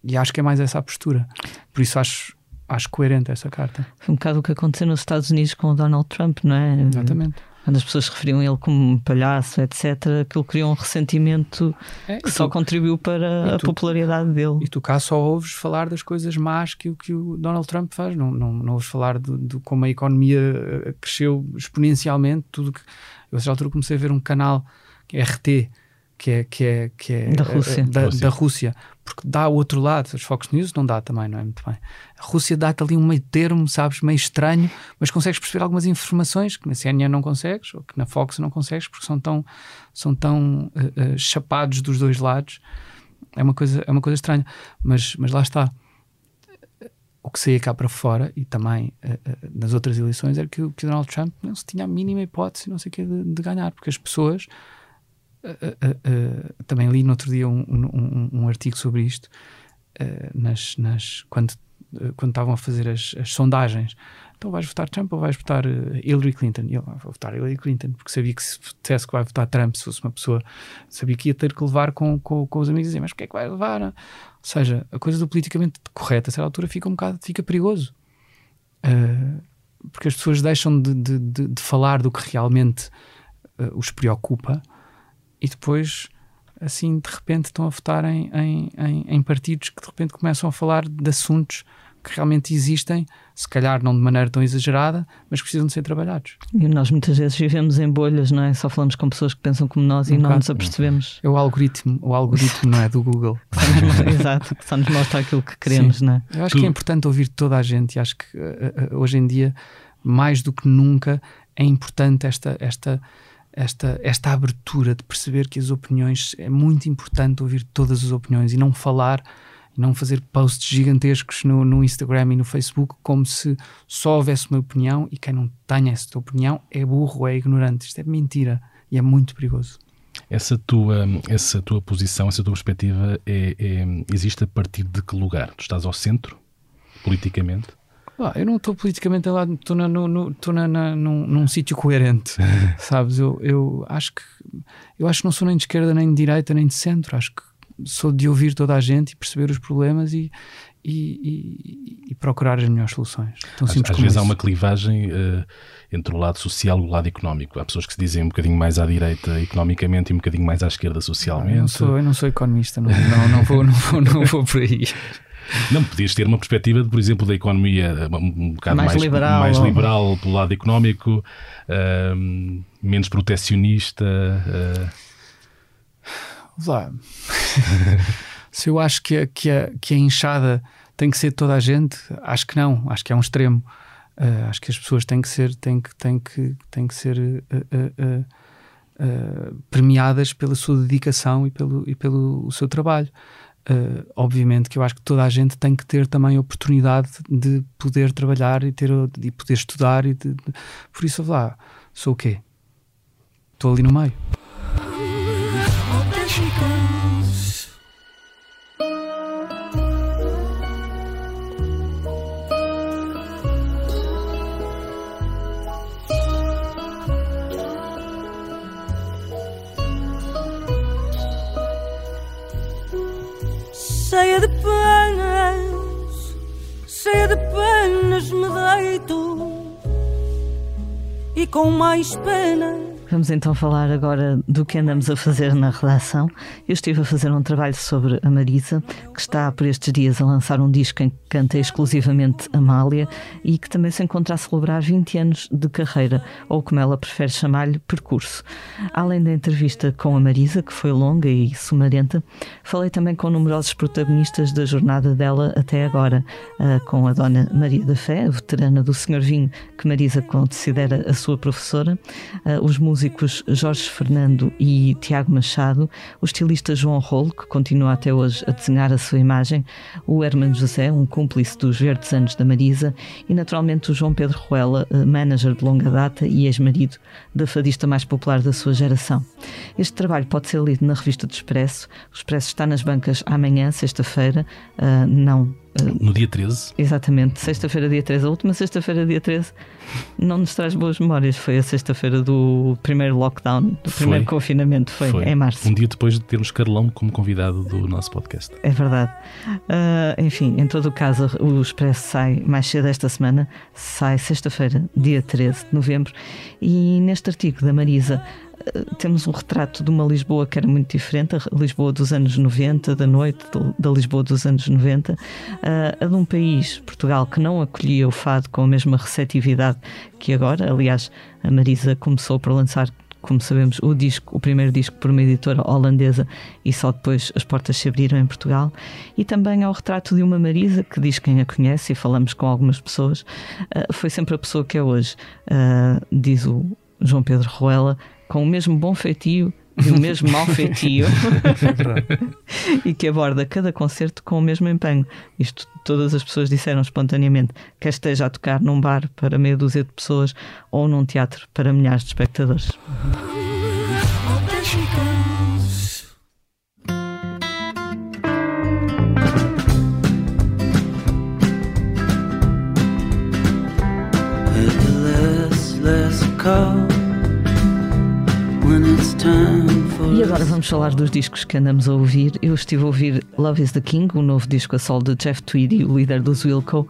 e acho que é mais essa a postura. Por isso acho, acho coerente essa carta. Foi um bocado o que aconteceu nos Estados Unidos com o Donald Trump, não é? Exatamente quando as pessoas referiam ele como um palhaço, etc., aquilo criou um ressentimento é, que tu, só contribuiu para a popularidade dele. E tu cá só ouves falar das coisas más que, que o Donald Trump faz, não, não, não ouves falar de, de como a economia eh, cresceu exponencialmente, tudo que. Eu, a altura, comecei a ver um canal, é RT, que é, que é, que é da, Rússia. Da, Rússia. da Rússia, porque dá o outro lado. Os Fox News não dá também, não é muito bem. A Rússia dá-te ali um meio termo, sabes, meio estranho, mas consegues perceber algumas informações que na CNN não consegues, ou que na Fox não consegues, porque são tão, são tão uh, uh, chapados dos dois lados. É uma coisa, é uma coisa estranha, mas, mas lá está. O que saía cá para fora e também uh, nas outras eleições era que, que o Donald Trump não se tinha a mínima hipótese, não sei o que, de, de ganhar, porque as pessoas Uh, uh, uh, também li no outro dia um, um, um artigo sobre isto nas, nas, quando, quando estavam a fazer as, as, sondagens. Então vais votar Trump ou vais votar Hillary Clinton? E eu ah, vou votar Hillary Clinton porque sabia que se dissesse que vai votar Trump se fosse uma pessoa sabia que ia ter que levar com, com, com os amigos e dizer mas porquê é que vai levar? ou seja, a coisa do politicamente correto a certa altura fica um bocado fica perigoso. Porque as pessoas deixam de, de, de, de falar do que realmente os preocupa e depois, assim, de repente estão a votar em, em, em, em, partidos que de repente começam a falar de assuntos que realmente existem, se calhar não de maneira tão exagerada, mas precisam de ser trabalhados. E nós muitas vezes vivemos em bolhas, não é? Só falamos com pessoas que pensam como nós um e não nos apercebemos. É o algoritmo, o algoritmo não é do Google. Exato, só nos mostra aquilo que queremos, Sim. não é? Eu acho tu... que é importante ouvir toda a gente e acho que uh, uh, hoje em dia, mais do que nunca, é importante esta, esta esta, esta abertura de perceber que as opiniões é muito importante ouvir todas as opiniões e não falar e não fazer posts gigantescos no, no Instagram e no Facebook como se só houvesse uma opinião e quem não tenha essa opinião é burro, é ignorante. Isto é mentira e é muito perigoso. Essa tua, essa tua posição, essa tua perspectiva é, é, existe a partir de que lugar? Tu estás ao centro, politicamente? Ah, eu não estou politicamente lá, estou na, no, no, na, na, num, num sítio coerente, sabes? Eu, eu acho que eu acho que não sou nem de esquerda, nem de direita, nem de centro. Acho que sou de ouvir toda a gente e perceber os problemas e, e, e, e procurar as melhores soluções. Tão às, às vezes isso. há uma clivagem uh, entre o lado social e o lado económico. Há pessoas que se dizem um bocadinho mais à direita economicamente e um bocadinho mais à esquerda socialmente. eu, não sou, eu não sou economista, não, não, não, vou, não, vou, não vou por aí. Não, podias ter uma perspectiva, de, por exemplo, da economia um bocado mais, mais liberal, mais liberal pelo lado económico, uh, menos protecionista. Uh... Lá. Se eu acho que a, que, a, que a inchada tem que ser toda a gente, acho que não, acho que é um extremo. Uh, acho que as pessoas têm que ser, têm que, têm que, têm que ser uh, uh, premiadas pela sua dedicação e pelo, e pelo o seu trabalho. Uh, obviamente que eu acho que toda a gente tem que ter também a oportunidade de poder trabalhar e, ter, de poder estudar. E de, de... Por isso, lá, sou o quê? Estou ali no meio. Deito e com mais pena Vamos então falar agora do que andamos a fazer na redação. Eu estive a fazer um trabalho sobre a Marisa, que está por estes dias a lançar um disco em que canta exclusivamente Amália e que também se encontra a celebrar 20 anos de carreira, ou como ela prefere chamar-lhe, percurso. Além da entrevista com a Marisa, que foi longa e sumarenta, falei também com numerosos protagonistas da jornada dela até agora, com a Dona Maria da Fé, veterana do Senhor Vinho, que Marisa considera a sua professora, os músicos Jorge Fernando e Tiago Machado, o estilista João Rolo, que continua até hoje a desenhar a sua imagem, o Herman José, um cúmplice dos verdes anos da Marisa, e naturalmente o João Pedro Ruela, eh, manager de longa data e ex-marido da fadista mais popular da sua geração. Este trabalho pode ser lido na revista do Expresso. O Expresso está nas bancas amanhã, sexta-feira, uh, não no dia 13? Exatamente, sexta-feira, dia 13. A última sexta-feira, dia 13, não nos traz boas memórias. Foi a sexta-feira do primeiro lockdown, do foi. primeiro confinamento. Foi, foi, em março. Um dia depois de termos Carlão como convidado do nosso podcast. É verdade. Uh, enfim, em todo o caso, o Expresso sai mais cedo esta semana. Sai sexta-feira, dia 13 de novembro. E neste artigo da Marisa temos um retrato de uma Lisboa que era muito diferente, a Lisboa dos anos 90, da noite da Lisboa dos anos 90, a de um país, Portugal, que não acolhia o fado com a mesma receptividade que agora. Aliás, a Marisa começou por lançar como sabemos, o disco, o primeiro disco por uma editora holandesa e só depois as portas se abriram em Portugal. E também ao retrato de uma Marisa, que diz quem a conhece, e falamos com algumas pessoas, uh, foi sempre a pessoa que é hoje, uh, diz o João Pedro Ruela, com o mesmo bom feitio e o mesmo mau feitio e que aborda cada concerto com o mesmo empenho. Isto todas as pessoas disseram espontaneamente, quer esteja a tocar num bar para meia dúzia de pessoas ou num teatro para milhares de espectadores. E agora vamos falar dos discos que andamos a ouvir. Eu estive a ouvir Love is the King, o novo disco a solo de Jeff Tweedy, o líder dos Wilco.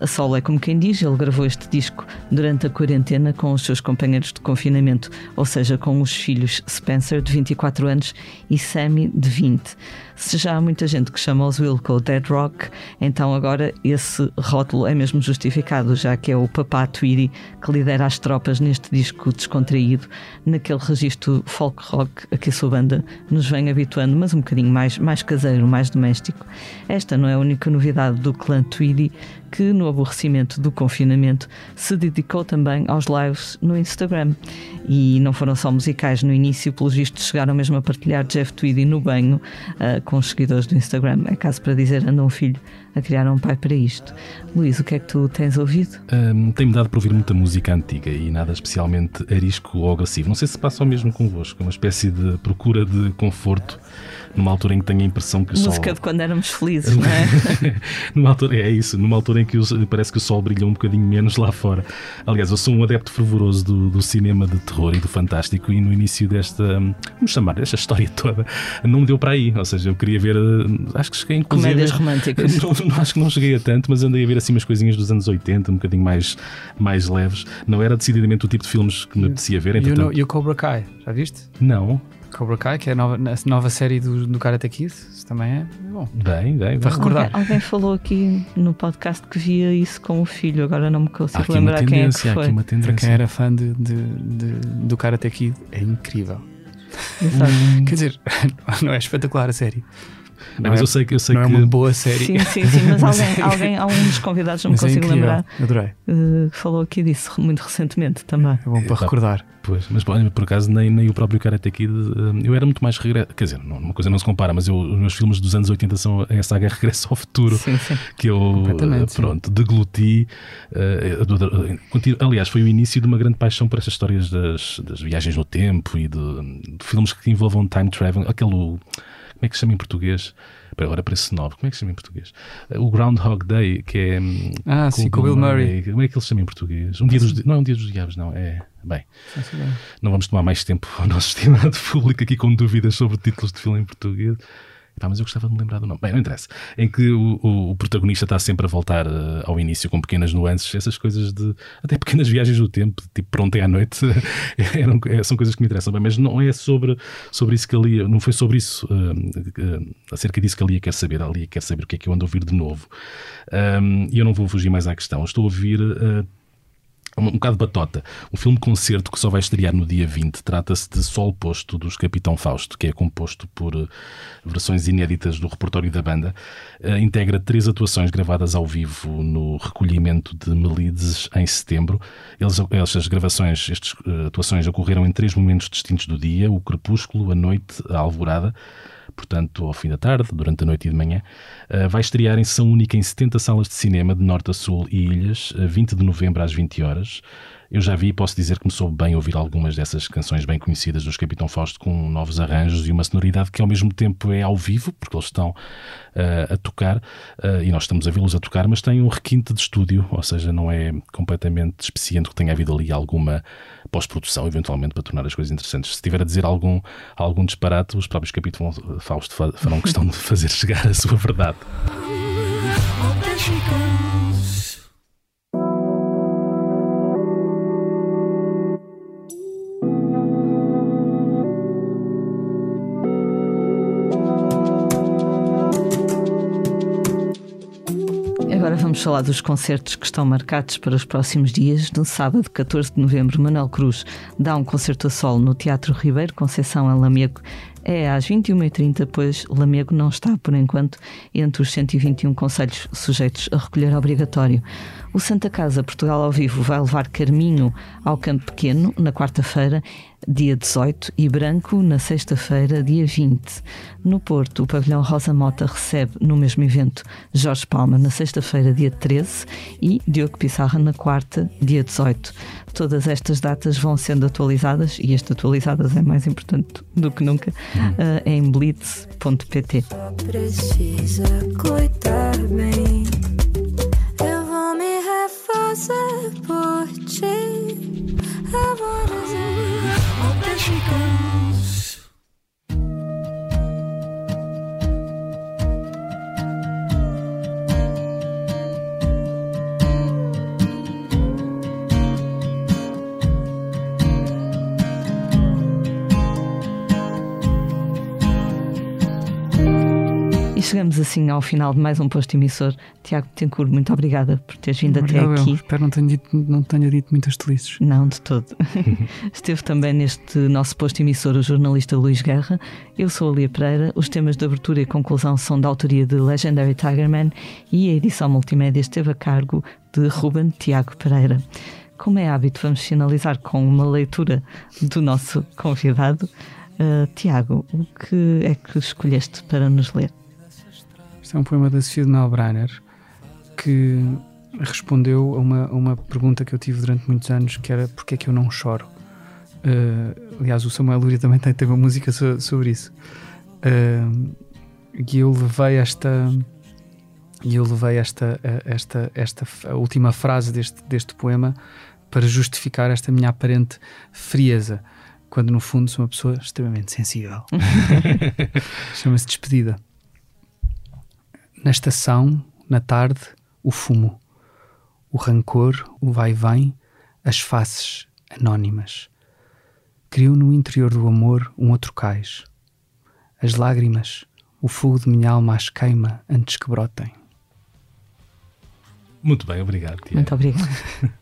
A solo é como quem diz, ele gravou este disco durante a quarentena com os seus companheiros de confinamento, ou seja, com os filhos Spencer, de 24 anos, e Sammy, de 20. Se já há muita gente que chama os Wilco Dead Rock, então agora esse rótulo é mesmo justificado, já que é o papá Tweedy que lidera as tropas neste disco descontraído, naquele registro folk rock a que a sua banda nos vem habituando, mas um bocadinho mais, mais caseiro, mais doméstico. Esta não é a única novidade do clã Tweedy, que, no aborrecimento do confinamento, se dedicou também aos lives no Instagram. E não foram só musicais no início, pelos vistos, chegaram mesmo a partilhar Jeff Tweedy no banho uh, com os seguidores do Instagram. É caso para dizer, anda um filho a criar um pai para isto. Luís, o que é que tu tens ouvido? Um, Tenho-me dado para ouvir muita música antiga e nada especialmente arisco ou agressivo. Não sei se passa o mesmo convosco, uma espécie de procura de conforto numa altura em que tenho a impressão que o Música sol. Música de quando éramos felizes, não é? numa altura, é isso, numa altura em que parece que o sol brilha um bocadinho menos lá fora. Aliás, eu sou um adepto fervoroso do, do cinema de terror e do fantástico, e no início desta, vamos chamar, desta história toda, não me deu para aí. Ou seja, eu queria ver, acho que cheguei inclusive. Comédias românticas. Não, acho que não cheguei a tanto, mas andei a ver assim umas coisinhas dos anos 80, um bocadinho mais, mais leves. Não era decididamente o tipo de filmes que me apetecia ver. Entretanto... E o Cobra Kai, já viste? Não. Cobra Kai, que é a nova, a nova série do, do Karate Kid, isso também é bom. Bem, bem, Para recordar. Alguém, alguém, falou aqui no podcast que via isso com o filho, agora não me consigo lembrar quem é que foi. Aqui uma tendência. Para quem era fã de, de, de do Karate Kid, é incrível. Quer dizer, não é espetacular a série. Não, mas é, eu sei que eu sei não que... é uma boa série. Sim, sim, sim, mas alguém, alguém algum dos convidados, não me é consigo é lembrar, Adorei. Uh, falou aqui disso muito recentemente também. É bom para é, recordar. Pois, mas por acaso nem, nem o próprio Karate Kid, uh, eu era muito mais regresso, quer dizer, não, uma coisa não se compara, mas eu, os meus filmes dos anos 80 são a saga Regresso ao Futuro, sim, sim. que eu uh, pronto, degluti. aliás, foi o início de uma grande paixão por essas histórias das, das viagens no tempo e de, de filmes que envolvam time travel, aquele como é que se chama em português? Agora parece novo. Como é que se chama em português? O Groundhog Day, que é. Hum, ah, sim, com o Bill Murray. Murray. Como é que ele se chama em português? Um dia dos, não é um dia dos diabos, não. É. Bem, não vamos tomar mais tempo ao nosso estimado público aqui com dúvidas sobre títulos de filme em português. Pá, mas eu gostava de me lembrar do nome. Bem, não interessa. Em que o, o, o protagonista está sempre a voltar uh, ao início com pequenas nuances, essas coisas de. até pequenas viagens do tempo, tipo pronto é à noite, eram, é, são coisas que me interessam bem, mas não é sobre, sobre isso que ali. não foi sobre isso, uh, uh, acerca disso que ali quer saber. Ali quer saber o que é que eu ando a ouvir de novo. E eu não vou fugir mais à questão. Estou a ouvir um bocado batota. Um filme concerto que só vai estrear no dia 20. Trata-se de Sol Posto dos Capitão Fausto, que é composto por uh, versões inéditas do repertório da banda. Uh, integra três atuações gravadas ao vivo no recolhimento de Melides em setembro. Eles, estas gravações, estas uh, atuações ocorreram em três momentos distintos do dia: o crepúsculo, a noite, a alvorada portanto, ao fim da tarde, durante a noite e de manhã. Uh, vai estrear em sessão única em 70 salas de cinema, de norte a sul e ilhas, 20 de novembro às 20 horas. Eu já vi e posso dizer que me soube bem ouvir algumas dessas canções bem conhecidas dos Capitão Fausto com novos arranjos e uma sonoridade que ao mesmo tempo é ao vivo, porque eles estão uh, a tocar uh, e nós estamos a vê-los a tocar, mas tem um requinte de estúdio, ou seja, não é completamente despeciente que tenha havido ali alguma pós-produção, eventualmente, para tornar as coisas interessantes. Se estiver a dizer algum, algum disparate, os próprios Capitão Fausto farão questão de fazer chegar a sua verdade. Vamos falar dos concertos que estão marcados para os próximos dias. No sábado, 14 de novembro, Manuel Cruz dá um concerto a solo no Teatro Ribeiro Conceição em Lamego é às 21h30, pois Lamego não está, por enquanto, entre os 121 conselhos sujeitos a recolher obrigatório. O Santa Casa Portugal ao Vivo vai levar Carminho ao Campo Pequeno na quarta-feira, dia 18, e Branco na sexta-feira, dia 20. No Porto, o Pavilhão Rosa Mota recebe no mesmo evento Jorge Palma na sexta-feira, dia 13, e Diogo Pissarra na quarta, dia 18. Todas estas datas vão sendo atualizadas, e este atualizadas é mais importante do que nunca, uh, em blitz.pt. Precisa cuidar bem fazer por ti. Eu vou dizer, oh, chegamos assim ao final de mais um posto emissor. Tiago Tencourt, muito obrigada por teres vindo Obrigado até aqui. Eu. Espero não tenha dito, não tenha dito muitas delícias. Não, de todo. Esteve também neste nosso posto emissor o jornalista Luís Guerra. Eu sou a Lia Pereira. Os temas de abertura e conclusão são da autoria de Legendary Tigerman e a edição multimédia esteve a cargo de Ruben Tiago Pereira. Como é hábito, vamos finalizar com uma leitura do nosso convidado. Uh, Tiago, o que é que escolheste para nos ler? Este é um poema da Sofia de Melbrenner que respondeu a uma, a uma pergunta que eu tive durante muitos anos, que era porque é que eu não choro? Uh, aliás, o Samuel Luria também tem, tem uma música so, sobre isso. Uh, e eu levei esta e eu levei esta, esta, esta a última frase deste, deste poema para justificar esta minha aparente frieza, quando no fundo sou uma pessoa extremamente sensível. Chama-se Despedida. Na estação, na tarde, o fumo, o rancor, o vai-vem, as faces anónimas. Criou no interior do amor um outro cais. As lágrimas, o fogo de minha alma as queima antes que brotem. Muito bem, obrigado. Tia. Muito obrigado.